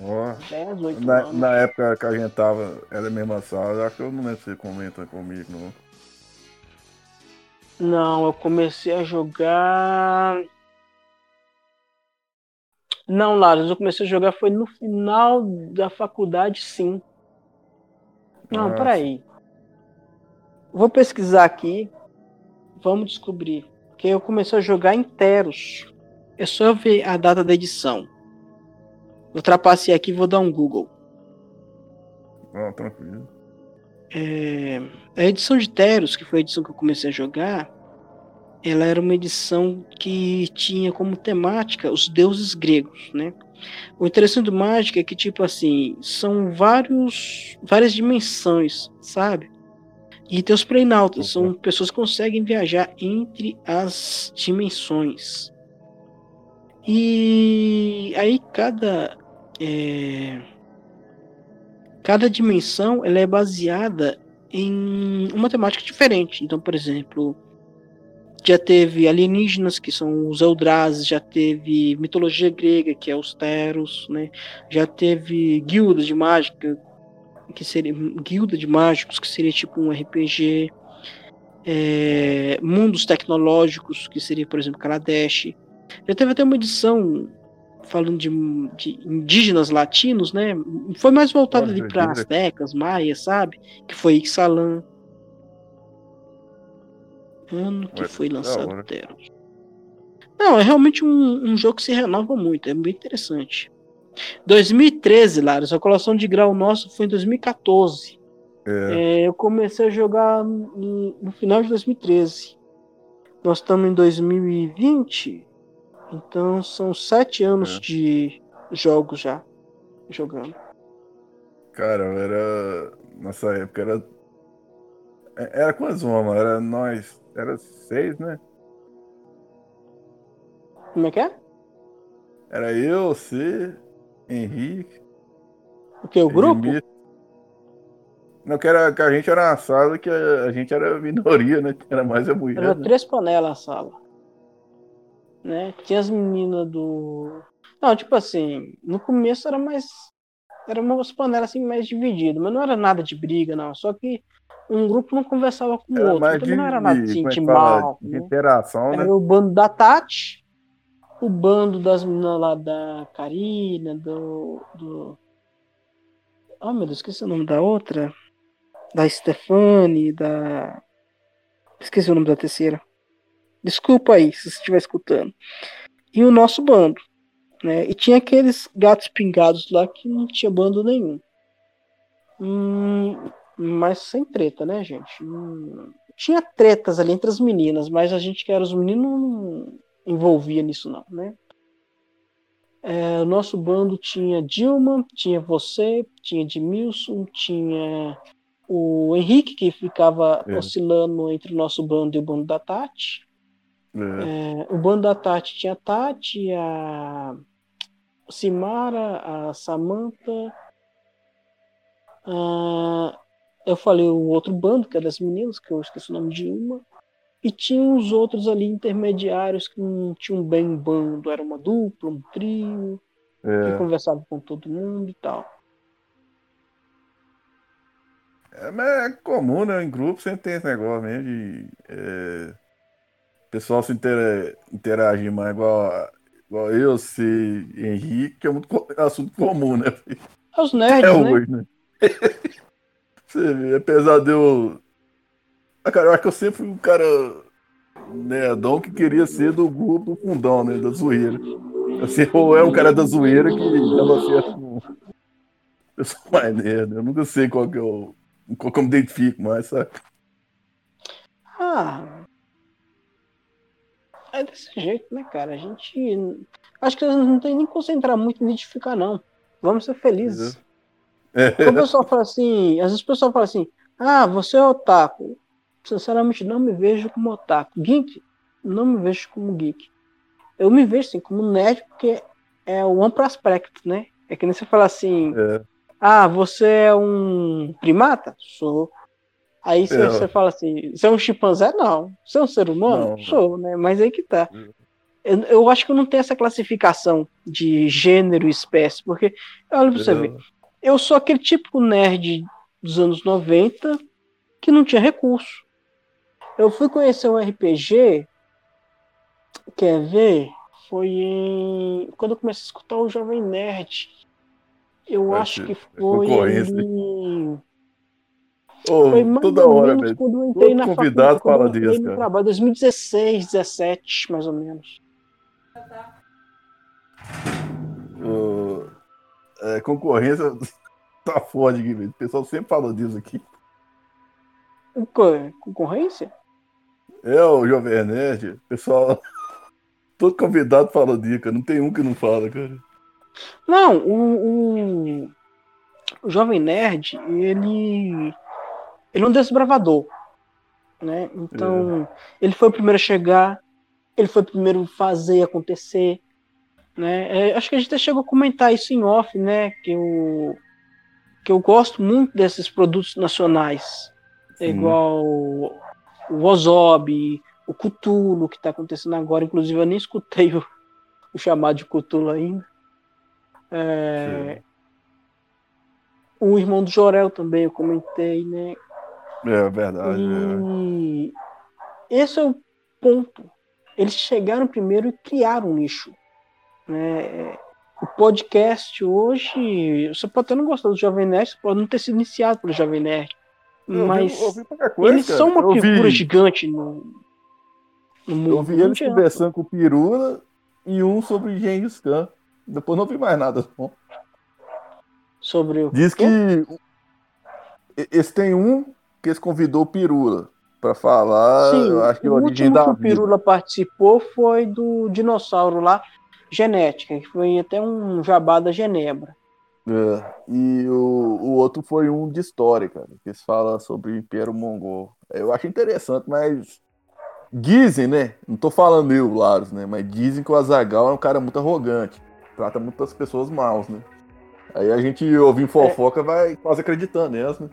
Ó. 10, 8 na, anos. Na época que a gente tava, era a mesma sala, acho que eu não lembro se você comenta comigo, não. Não, eu comecei a jogar. Não, Laros, eu comecei a jogar foi no final da faculdade, sim. Não, Nossa. peraí. Vou pesquisar aqui. Vamos descobrir. Porque eu comecei a jogar inteiros. É só eu ver a data da edição. Vou trapacear aqui e vou dar um Google. Ah, tranquilo. É, a edição de Teros, que foi a edição que eu comecei a jogar, ela era uma edição que tinha como temática os deuses gregos, né? O interessante do Mágica é que, tipo assim, são vários, várias dimensões, sabe? E tem os playnautas, são pessoas que conseguem viajar entre as dimensões. E aí cada é, cada dimensão ela é baseada em uma temática diferente. Então, por exemplo, já teve alienígenas, que são os Eldrazi, já teve mitologia grega, que é os Teros, né? Já teve guildas de mágica, que seria guilda de mágicos, que seria tipo um RPG. É, mundos tecnológicos, que seria, por exemplo, Kaladesh. Já teve até uma edição falando de, de indígenas latinos, né? Foi mais voltado ali para astecas, maias, sabe? Que foi Ixalan. Ano que Ué, foi lançado o Teros. Não, é realmente um, um, jogo que se renova muito, é bem interessante. 2013, Laros, a colação de grau nosso foi em 2014. É. É, eu comecei a jogar no, no, final de 2013. Nós estamos em 2020, então são sete anos é. de jogos já jogando. Cara, era. Nessa época era. É, era quantos homens? Era nós. Era seis, né? Como é que é? Era eu, você, Henrique. O que? O grupo? Não, que, era, que a gente era uma sala que a, a gente era minoria, né? Era mais a mulher. Era né? três panelas a sala. Né? Tinha as meninas do. Não, tipo assim, no começo era mais. Era umas panelas assim mais divididas, mas não era nada de briga, não. Só que um grupo não conversava com o outro. Então não era nada assim, de, mal. De né? interação, era né? o bando da Tati, o bando das meninas lá da Karina, do. do... Oh meu Deus, esqueci o nome da outra. Da Stefani, da. Esqueci o nome da terceira. Desculpa aí se você estiver escutando. E o nosso bando. Né? E tinha aqueles gatos pingados lá que não tinha bando nenhum. Hum, mas sem treta, né, gente? Hum, tinha tretas ali entre as meninas, mas a gente que era os meninos não envolvia nisso, não, né? É, o nosso bando tinha Dilma, tinha você, tinha Edmilson, tinha o Henrique, que ficava é. oscilando entre o nosso bando e o bando da Tati. É. é o bando da Tati tinha a Tati, a Simara, a Samantha, a eu falei o outro bando, que é das meninas, que eu esqueci o nome de uma. E tinha uns outros ali intermediários que não tinham bem bando, era uma dupla, um trio, é. que conversava com todo mundo e tal. É, mas é comum, né? Em grupo sempre tem esse negócio mesmo de. É, pessoal se interagir mais igual, igual eu, se Henrique, que é muito assunto comum, né? É os nerds, é? Hoje, né? [laughs] Você vê, apesar de eu. Ah, cara, eu acho que eu sempre fui um cara nerdão que queria ser do grupo fundão, né? Da zoeira. Assim, ou é um cara da zoeira que dava certo com. Eu sou mais nerd, eu nunca sei qual que eu. qual que eu me identifico mais, sabe? Ah. É desse jeito, né, cara? A gente. Acho que não tem nem que concentrar muito em identificar, não. Vamos ser felizes. É. Quando o [laughs] pessoal fala assim, às vezes o pessoal fala assim, ah, você é otaku. Sinceramente, não me vejo como otaku. Geek, não me vejo como geek. Eu me vejo assim, como nerd, porque é o amplo aspecto, né? É que nem você fala assim, é. ah, você é um primata? Sou. Aí você, é. você fala assim, você é um chimpanzé? Não. Você é um ser humano? Não, Sou, né? Mas aí que tá. É. Eu, eu, acho que eu não tenho essa classificação de gênero e espécie, porque, olha pra você ver, eu sou aquele tipo nerd dos anos 90 que não tinha recurso. Eu fui conhecer um RPG, quer ver? foi em. Quando eu comecei a escutar o Jovem Nerd. Eu Vai acho que foi em. Oh, foi mais toda hora, velho. Quando eu entrei Todo na convidado fala disso, cara. Trabalho, 2016, 17, mais ou menos. Oh, é, concorrência tá foda aqui. O pessoal sempre falou disso aqui. Concorrência? É, o Jovem Nerd, pessoal. Todo convidado fala dica, não tem um que não fala, cara. Não, o, o, o Jovem Nerd, ele. Ele é um desbravador. Né? Então, é. ele foi o primeiro a chegar, ele foi o primeiro a fazer acontecer. Né? É, acho que a gente até chegou a comentar isso em off, né? Que eu, que eu gosto muito desses produtos nacionais. É igual o Ozob, o Cutulo, que está acontecendo agora. Inclusive, eu nem escutei o, o chamado de Cutulo ainda. É, o irmão do Jorel também, eu comentei, né? É verdade. E é. esse é o ponto. Eles chegaram primeiro e criaram um nicho. Né? O podcast hoje, você pode até não gostar do Jovem Nerd, você pode não ter sido iniciado pelo Jovem Nerd. Mas eu vi, eu vi coisa, eles cara. são uma eu figura vi... gigante no, no mundo. Eu vi eles conversando com o Pirula e um sobre Gengis Khan. Depois não vi mais nada. Não. Sobre o. Diz que. Esse tem um que eles convidou o Pirula para falar. Sim, acho que o último que o Pirula participou foi do dinossauro lá, genética, que foi até um jabá da Genebra. É, e o, o outro foi um de história, cara, que fala sobre o Império Mongol. Eu acho interessante, mas dizem, né? Não tô falando eu, Laros, né? Mas dizem que o Azagal é um cara muito arrogante, trata muitas pessoas mal, né? Aí a gente ouve fofoca, é. vai quase acreditando nessa, né?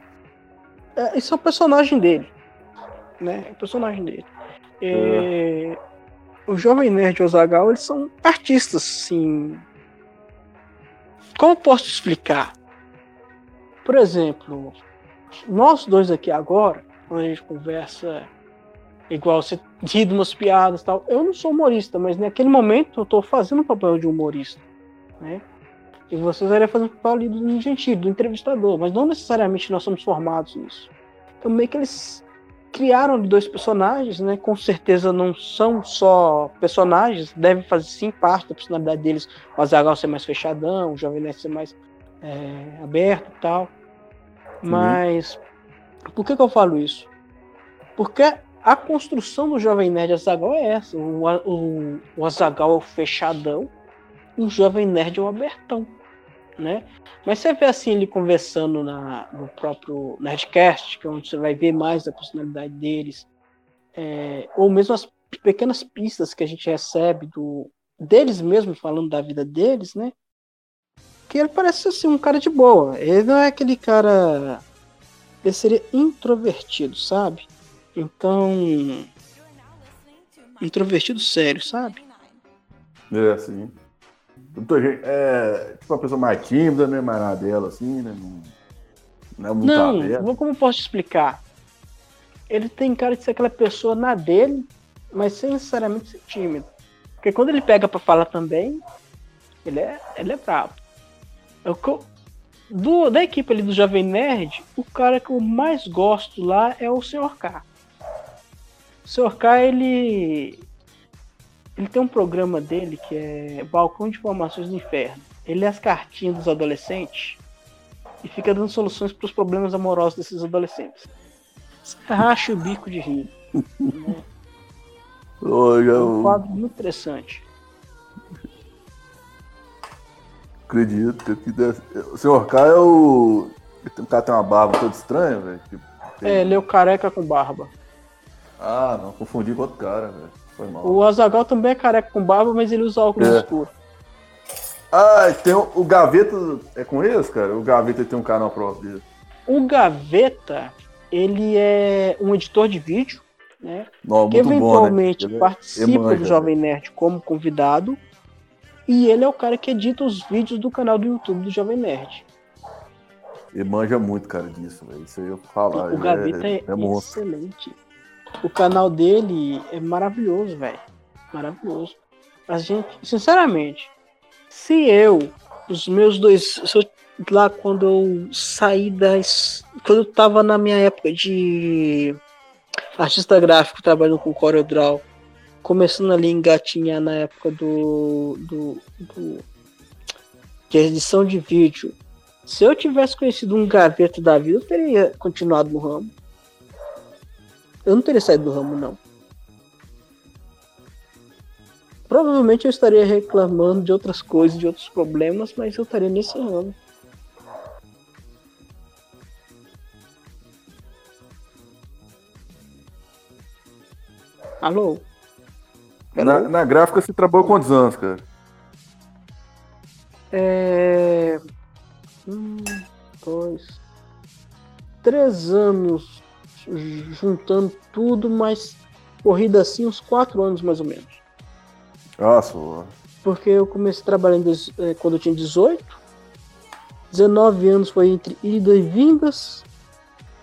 É, isso é o personagem dele, né? É o personagem dele. É... é. O Jovem Nerd e o Azagal, eles são artistas, sim como posso explicar? Por exemplo, nós dois aqui agora, quando a gente conversa igual você ri de umas piadas tal, eu não sou humorista, mas naquele momento eu estou fazendo o papel de humorista, né? E vocês iriam fazer o papel ali do gentil, do entrevistador, mas não necessariamente nós somos formados nisso. Então meio que eles criaram dois personagens, né? Com certeza não são só personagens, devem fazer sim parte da personalidade deles. O Azaghal ser mais fechadão, o Jovem Nerd ser mais é, aberto e tal. Mas por que, que eu falo isso? Porque a construção do Jovem Nerd Azaghal é essa. O, o, o Azaghal é o fechadão, o Jovem Nerd é o abertão né? Mas você vê assim ele conversando na, no próprio Nerdcast, que é onde você vai ver mais da personalidade deles, é, ou mesmo as pequenas pistas que a gente recebe do deles mesmo falando da vida deles, né? Que ele parece assim um cara de boa. Ele não é aquele cara. Ele seria introvertido, sabe? Então. Introvertido sério, sabe? É, sim. É tipo uma pessoa mais tímida, né? Mais na dela, assim, né? Não, não, é não como posso explicar? Ele tem cara de ser aquela pessoa na dele, mas sem necessariamente ser tímido. Porque quando ele pega para falar também, ele é, ele é brabo. Eu, do, da equipe ali do Jovem Nerd, o cara que eu mais gosto lá é o Sr. K. O Sr. K, ele ele tem um programa dele que é Balcão de Informações do Inferno. Ele lê as cartinhas dos adolescentes e fica dando soluções para os problemas amorosos desses adolescentes. Racha o bico de rir. né? Oi, é um quadro muito interessante. Acredito que deve... O senhor K é o. O cara tem uma barba toda estranha, velho. É, ele é o careca com barba. Ah, não, confundi com outro cara, velho. O Azagal também é careca com barba, mas ele usa óculos é. escuros. Ah, tem o, o, Gaveta. É com eles, cara? O Gaveta tem um canal próprio dele. O Gaveta, ele é um editor de vídeo, né? Não, que eventualmente bom, né? participa manja, do Jovem Nerd como convidado. E ele é o cara que edita os vídeos do canal do YouTube do Jovem Nerd. Ele manja muito, cara, disso, velho. Isso aí eu falar. O Gaveta é, é, é excelente. O canal dele é maravilhoso, velho. Maravilhoso. a gente, sinceramente, se eu, os meus dois, eu, lá quando eu saí das, quando eu tava na minha época de artista gráfico trabalhando com CorelDRAW, começando ali a engatinhar na época do, do, do de edição de vídeo. Se eu tivesse conhecido um gaveta da vida, eu teria continuado no ramo. Eu não teria saído do ramo, não. Provavelmente eu estaria reclamando de outras coisas, de outros problemas, mas eu estaria nesse ramo. Alô? Na, na, gráfica você trabalhou quantos anos, cara? É. Um, dois. Três anos juntando tudo, mas corrida assim uns quatro anos mais ou menos. Nossa, Porque eu comecei trabalhando é, quando eu tinha 18. 19 anos foi entre ida e vindas.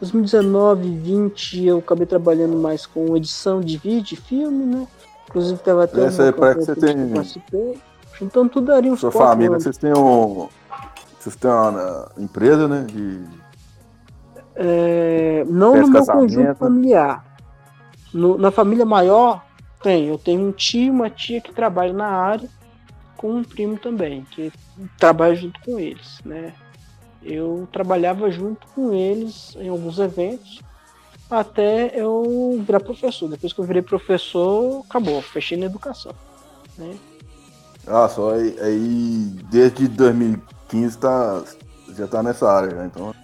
2019 e 20 eu acabei trabalhando mais com edição de vídeo e filme, né? Inclusive tava até Essa aí parece que você tem. Participei. Juntando tudo daria uns Sua família, anos. vocês têm um. Vocês têm uma empresa, né? De... É... Não no meu conjunto familiar. No, na família maior, tem. Eu tenho um tio, uma tia que trabalha na área, com um primo também, que trabalha junto com eles, né? Eu trabalhava junto com eles em alguns eventos até eu virar professor. Depois que eu virei professor, acabou, fechei na educação. Né? Ah, só aí, aí desde 2015 tá, já tá nessa área, já, então.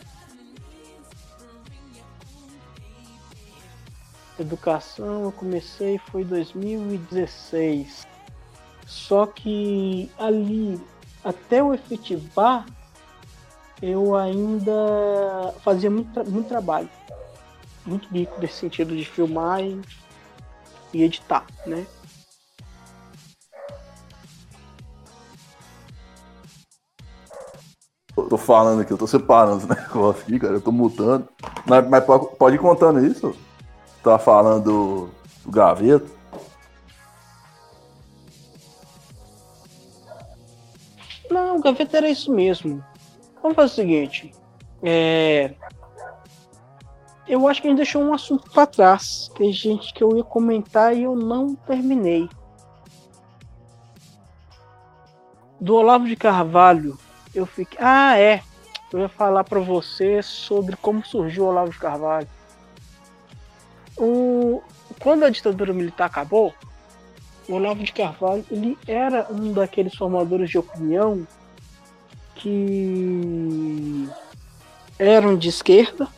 Educação eu comecei foi 2016. Só que ali, até eu efetivar, eu ainda fazia muito, muito trabalho. Muito bico nesse sentido de filmar e, e editar, né? Eu tô falando aqui, eu tô separando os [laughs] negócios aqui, cara. Eu tô mutando. Mas, mas pode ir contando isso? Tá falando do gaveta? Não, o gaveta era isso mesmo. Vamos fazer o seguinte. É... Eu acho que a gente deixou um assunto para trás. Tem gente que eu ia comentar e eu não terminei. Do Olavo de Carvalho, eu fiquei. Ah, é. Eu ia falar para você sobre como surgiu o Olavo de Carvalho. O... Quando a ditadura militar acabou, o Olavo de Carvalho ele era um daqueles formadores de opinião que eram de esquerda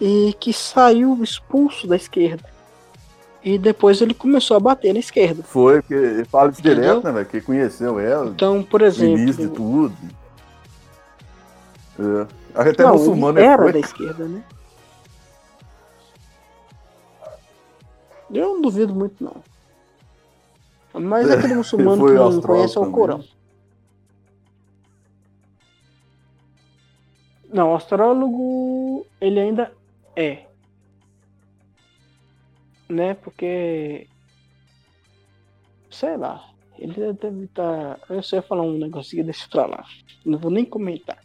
e que saiu expulso da esquerda. E depois ele começou a bater na esquerda. Foi, porque ele fala isso direto, né, velho? Que conheceu ela. Então, por exemplo. Início de tudo. É. Até não, muçulmano ele era foi. da esquerda, né? Eu não duvido muito, não. Mas é aquele [laughs] muçulmano que não conhece o Corão. Não, o astrólogo ele ainda é. Né? Porque. Sei lá. Ele deve estar. Tá... Eu só ia falar um que deixa pra lá. Não vou nem comentar.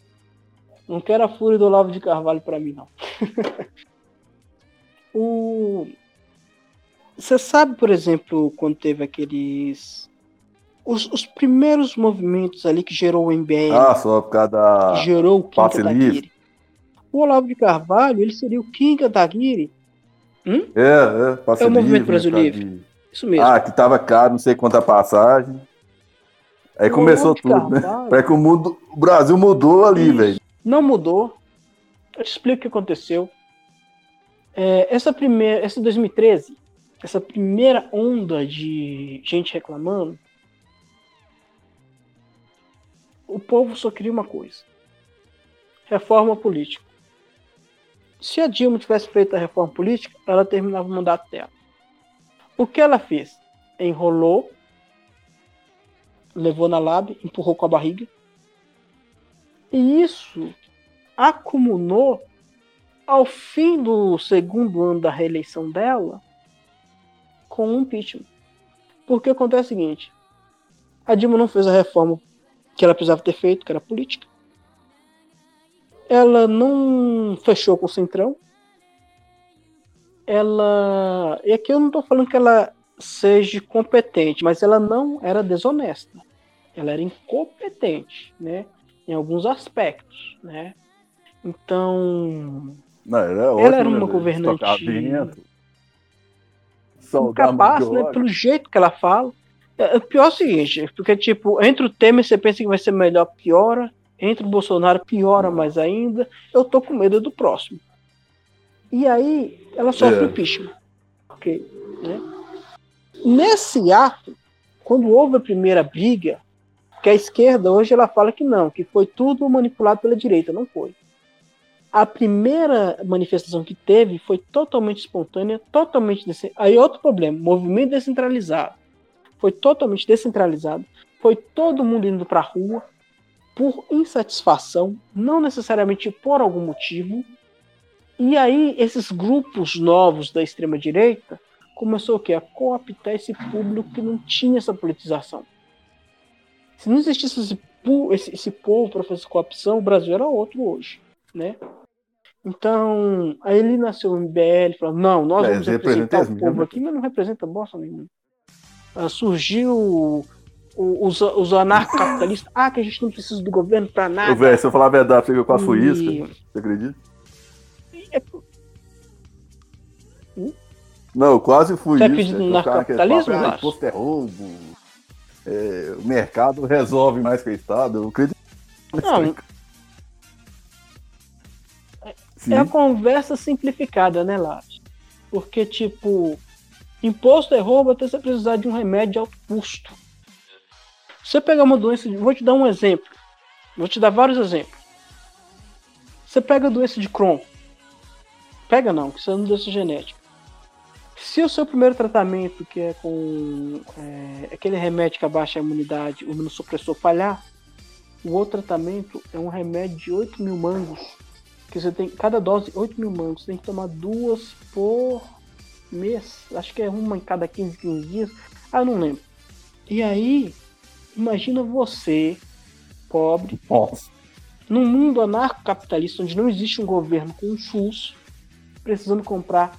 Não quero a fúria do Olavo de Carvalho pra mim, não. [laughs] o. Você sabe, por exemplo, quando teve aqueles. Os, os, primeiros movimentos ali que gerou o MBL. Ah, só por causa da. Que gerou o Kim Kataguiri. O Olavo de Carvalho, ele seria o Kim Kataguiri. Hum? É, é. Passe é o Movimento Brasil Livre. Isso mesmo. Ah, que tava caro, não sei quanta passagem. Aí o começou tudo, né? Parece que o, mundo, o Brasil mudou ali, velho. Não mudou. Eu te explico o que aconteceu. É, essa primeira, essa 2013, essa primeira onda de gente reclamando, o povo só queria uma coisa: reforma política. Se a Dilma tivesse feito a reforma política, ela terminava o mandato dela. O que ela fez? Enrolou, levou na lábia, empurrou com a barriga. E isso acumulou ao fim do segundo ano da reeleição dela com o impeachment. Porque acontece o seguinte: a Dilma não fez a reforma que ela precisava ter feito, que era política. Ela não fechou com o Centrão. Ela. E aqui eu não estou falando que ela seja competente, mas ela não era desonesta. Ela era incompetente, né? Em alguns aspectos, né? Então. Não, ela, é ela era uma né? governante. Incapaz, né? Pelo jeito que ela fala. É, o pior é o seguinte, porque, tipo, entre o Temer você pensa que vai ser melhor, piora. Entre o Bolsonaro, piora mais ainda. Eu tô com medo do próximo. E aí, ela sofre é. impeachment. Ok, né? Nesse ato, quando houve a primeira briga, que a esquerda hoje ela fala que não, que foi tudo manipulado pela direita, não foi. A primeira manifestação que teve foi totalmente espontânea, totalmente aí outro problema, movimento descentralizado. Foi totalmente descentralizado, foi todo mundo indo para a rua por insatisfação, não necessariamente por algum motivo. E aí esses grupos novos da extrema direita começou o quê? A cooptar esse público que não tinha essa politização. Se não existisse esse, esse, esse povo para fazer coopção, o Brasil era outro hoje, né? Então, aí ele nasceu o MBL, falou, não, nós vamos representar o povo aqui, mas não representa bosta nenhuma. Uh, surgiu os, os anarcocapitalistas, ah, que a gente não precisa do governo para nada. Véio, se eu falar a verdade, eu quase fui isso, você acredita? É... Hum? Não, eu quase fui Você acredita no narcocapitalismo, ah, imposto é roubo, é, o mercado resolve mais que o Estado, eu acredito. Não, Sim. É a conversa simplificada, né, Lars? Porque, tipo, imposto é roubo até você precisar de um remédio de alto custo. Você pegar uma doença, vou te dar um exemplo. Vou te dar vários exemplos. Você pega a doença de Crohn. Pega não, que isso é uma doença genética. Se o seu primeiro tratamento, que é com é, aquele remédio que abaixa a imunidade, o imunossupressor falhar, o outro tratamento é um remédio de 8 mil mangos que você tem cada dose 8 mil mangos, você tem que tomar duas por mês, acho que é uma em cada 15, 15 dias, ah, não lembro. E aí, imagina você, pobre, Nossa. num mundo anarcocapitalista onde não existe um governo com um SUS, precisando comprar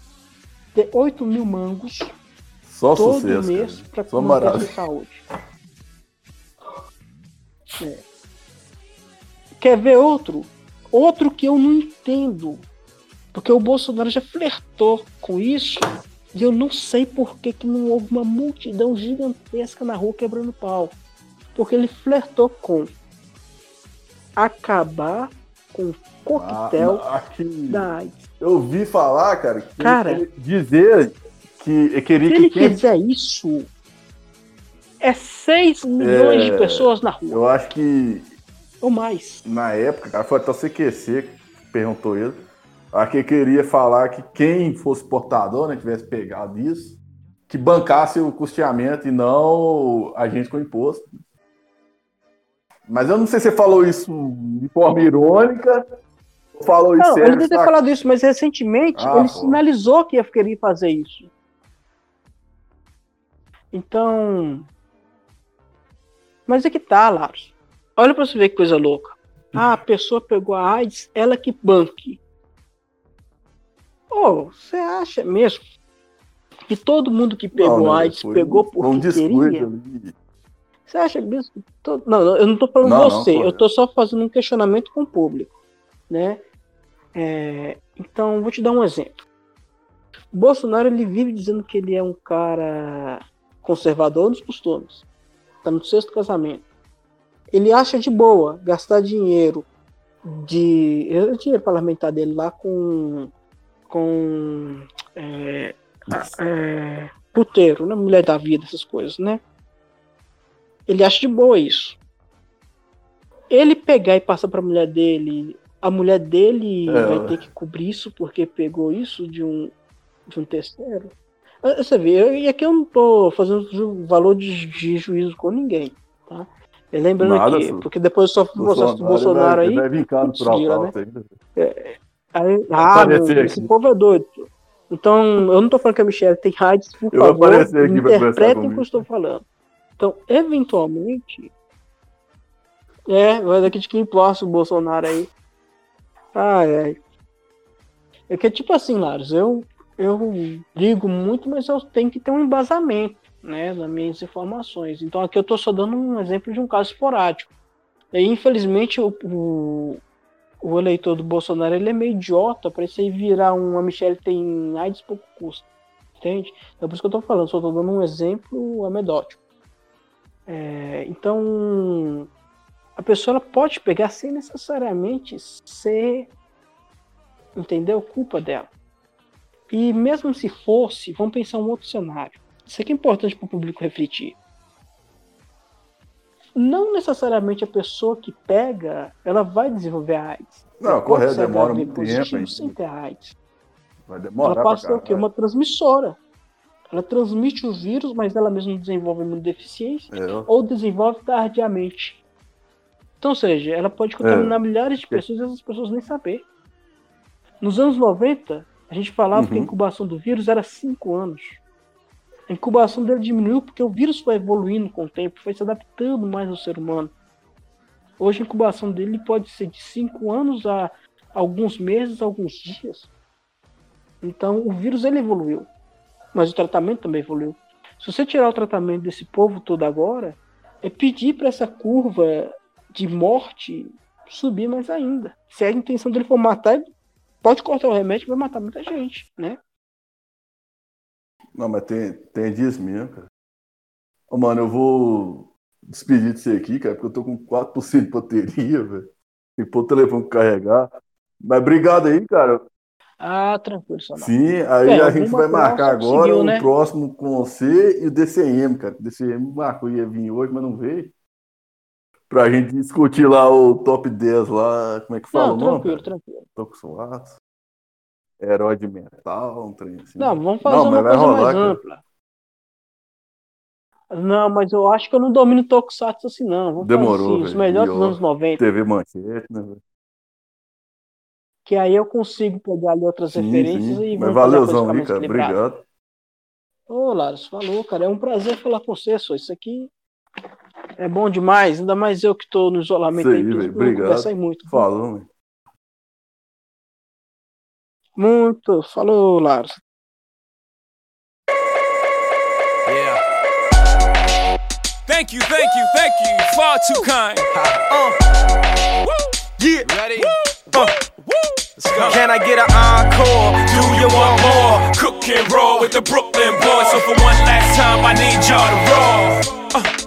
8 mil mangos Só todo sucesso, mês para manter a saúde. É. Quer ver outro? Outro que eu não entendo, porque o Bolsonaro já flertou com isso e eu não sei por que, que não houve uma multidão gigantesca na rua quebrando pau. Porque ele flertou com acabar com o coquetel ah, da AIDS. Eu ouvi falar, cara, que cara, dizer que queria se que ele quem... fizer isso, é 6 milhões é, de pessoas na rua. Eu acho que ou mais. Na época, cara, foi até o CQC que perguntou ele. Ele queria falar que quem fosse portador, né, tivesse pegado isso, que bancasse o custeamento e não a gente com imposto. Mas eu não sei se você falou isso de forma irônica ou falou isso não, sério. Ele ter falado isso, mas recentemente ah, ele pô. sinalizou que ia querer fazer isso. Então. Mas é que tá, Lars. Olha pra você ver que coisa louca. Ah, a pessoa pegou a AIDS, ela que banque. Oh, você acha mesmo que todo mundo que pegou não, AIDS pegou porque um queria? Você acha mesmo que todo... Não, eu não tô falando não, você, não, eu tô só fazendo um questionamento com o público, né? É... Então, vou te dar um exemplo. O Bolsonaro ele vive dizendo que ele é um cara conservador nos costumes. Tá no sexto casamento ele acha de boa gastar dinheiro de o dinheiro parlamentar dele lá com com é, é, puteiro, né? mulher da vida, essas coisas, né? Ele acha de boa isso. Ele pegar e passar para a mulher dele, a mulher dele é, vai ter que cobrir isso porque pegou isso de um de um terceiro. Ah, você vê, e aqui eu não tô fazendo valor de, de juízo com ninguém, tá? Lembrando Nada, aqui, porque depois só processo do Bolsonaro aí. Vai vir cá no né? É, aí, ah, meu, esse povo é doido. Então, eu não tô falando que a Michelle tem AIDS, por eu favor, interpretem o que eu estou falando. Então, eventualmente, é, vai daqui de quem possa o Bolsonaro aí. Ai, ai. É que tipo assim, Laros, eu, eu digo muito, mas eu tenho que ter um embasamento, né, das minhas informações. Então aqui eu tô só dando um exemplo de um caso esporádico. E infelizmente o, o, o eleitor do Bolsonaro ele é meio idiota para isso aí virar uma Michelle tem AIDS pouco custo. Entende? É por isso que eu tô falando, só tô dando um exemplo anedótico. É, então, a pessoa pode pegar sem necessariamente ser, entendeu? Culpa dela. E mesmo se fosse, vamos pensar um outro cenário. Isso aqui é importante para o público refletir. Não necessariamente a pessoa que pega, ela vai desenvolver a AIDS. Não, correto, demora muito tempo. Sem ter AIDS. Vai demorar ela passa o quê? Uma transmissora. Ela transmite o vírus, mas ela mesma desenvolve uma deficiência é. ou desenvolve tardiamente. Então, ou seja, ela pode contaminar é. milhares de pessoas e essas pessoas nem saber. Nos anos 90, a gente falava uhum. que a uhum. incubação do vírus era 5 anos. A incubação dele diminuiu porque o vírus foi evoluindo com o tempo, foi se adaptando mais ao ser humano. Hoje a incubação dele pode ser de 5 anos a alguns meses, alguns dias. Então o vírus ele evoluiu mas o tratamento também evoluiu. Se você tirar o tratamento desse povo todo agora, é pedir para essa curva de morte subir mais ainda. Se a intenção dele for matar, pode cortar o remédio vai matar muita gente, né? Não, mas tem, tem dias mesmo, cara. Ô, mano, eu vou despedir de você aqui, cara, porque eu tô com 4% de bateria, velho. Que pôr o telefone carregar. Mas obrigado aí, cara. Ah, tranquilo, só não. Sim, aí é, a gente vai marcar agora o né? próximo com você e o DCM, cara. O DCM marcou, ia vir hoje, mas não veio. Pra gente discutir lá o top 10 lá, como é que fala não, o nome? Tranquilo, tranquilo. Tokusatsu. Herói de metal, um trem assim. Não, vamos fazer não, uma coisa rolar, mais cara. ampla. Não, mas eu acho que eu não domino Tokusatsu assim, não. Vamos Demorou, assim, Os melhores dos anos 90. TV Manchete, né, velho? que aí eu consigo pegar ali outras sim, referências sim. e Mas valeuzão aí, cara. Obrigado. Ô, Laros, falou, cara. É um prazer falar com você, só. Isso aqui é bom demais. Ainda mais eu que estou no isolamento aí. aí Obrigado. muito. Falou, velho. Muito. Falou, Laros. Yeah. Thank you, thank you, thank you. Far too kind. Uh. Yeah. Ready? Uh. Can I get an encore? Do you want more? Cook and roll with the Brooklyn boys. So for one last time, I need y'all to roll. Uh,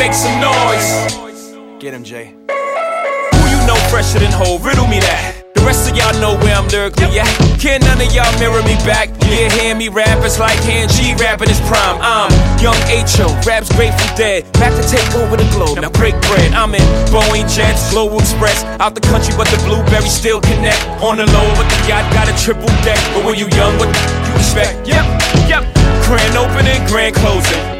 make some noise. Get him, Jay. Who you know fresher than whole? Riddle me that. The rest of y'all know where I'm lyrically at. Can none of y'all mirror me back? Yeah, hear me rap, it's like hand G rapping his prime. I'm young H.O., raps Grateful Dead. Back to take over the globe, now break bread. I'm in Boeing Jets, Global Express. Out the country, but the blueberries still connect. On the low, but the yacht got a triple deck. But when you young, what you expect? Yep, yep. Grand opening, grand closing.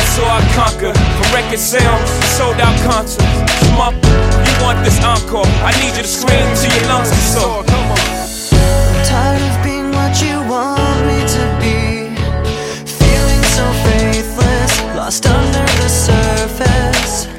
I saw I conquer. From record sales, sold out concerts. Come up, you want this encore? I need you to scream till your lungs are sore. Come on. I'm tired of being what you want me to be. Feeling so faithless, lost under the surface.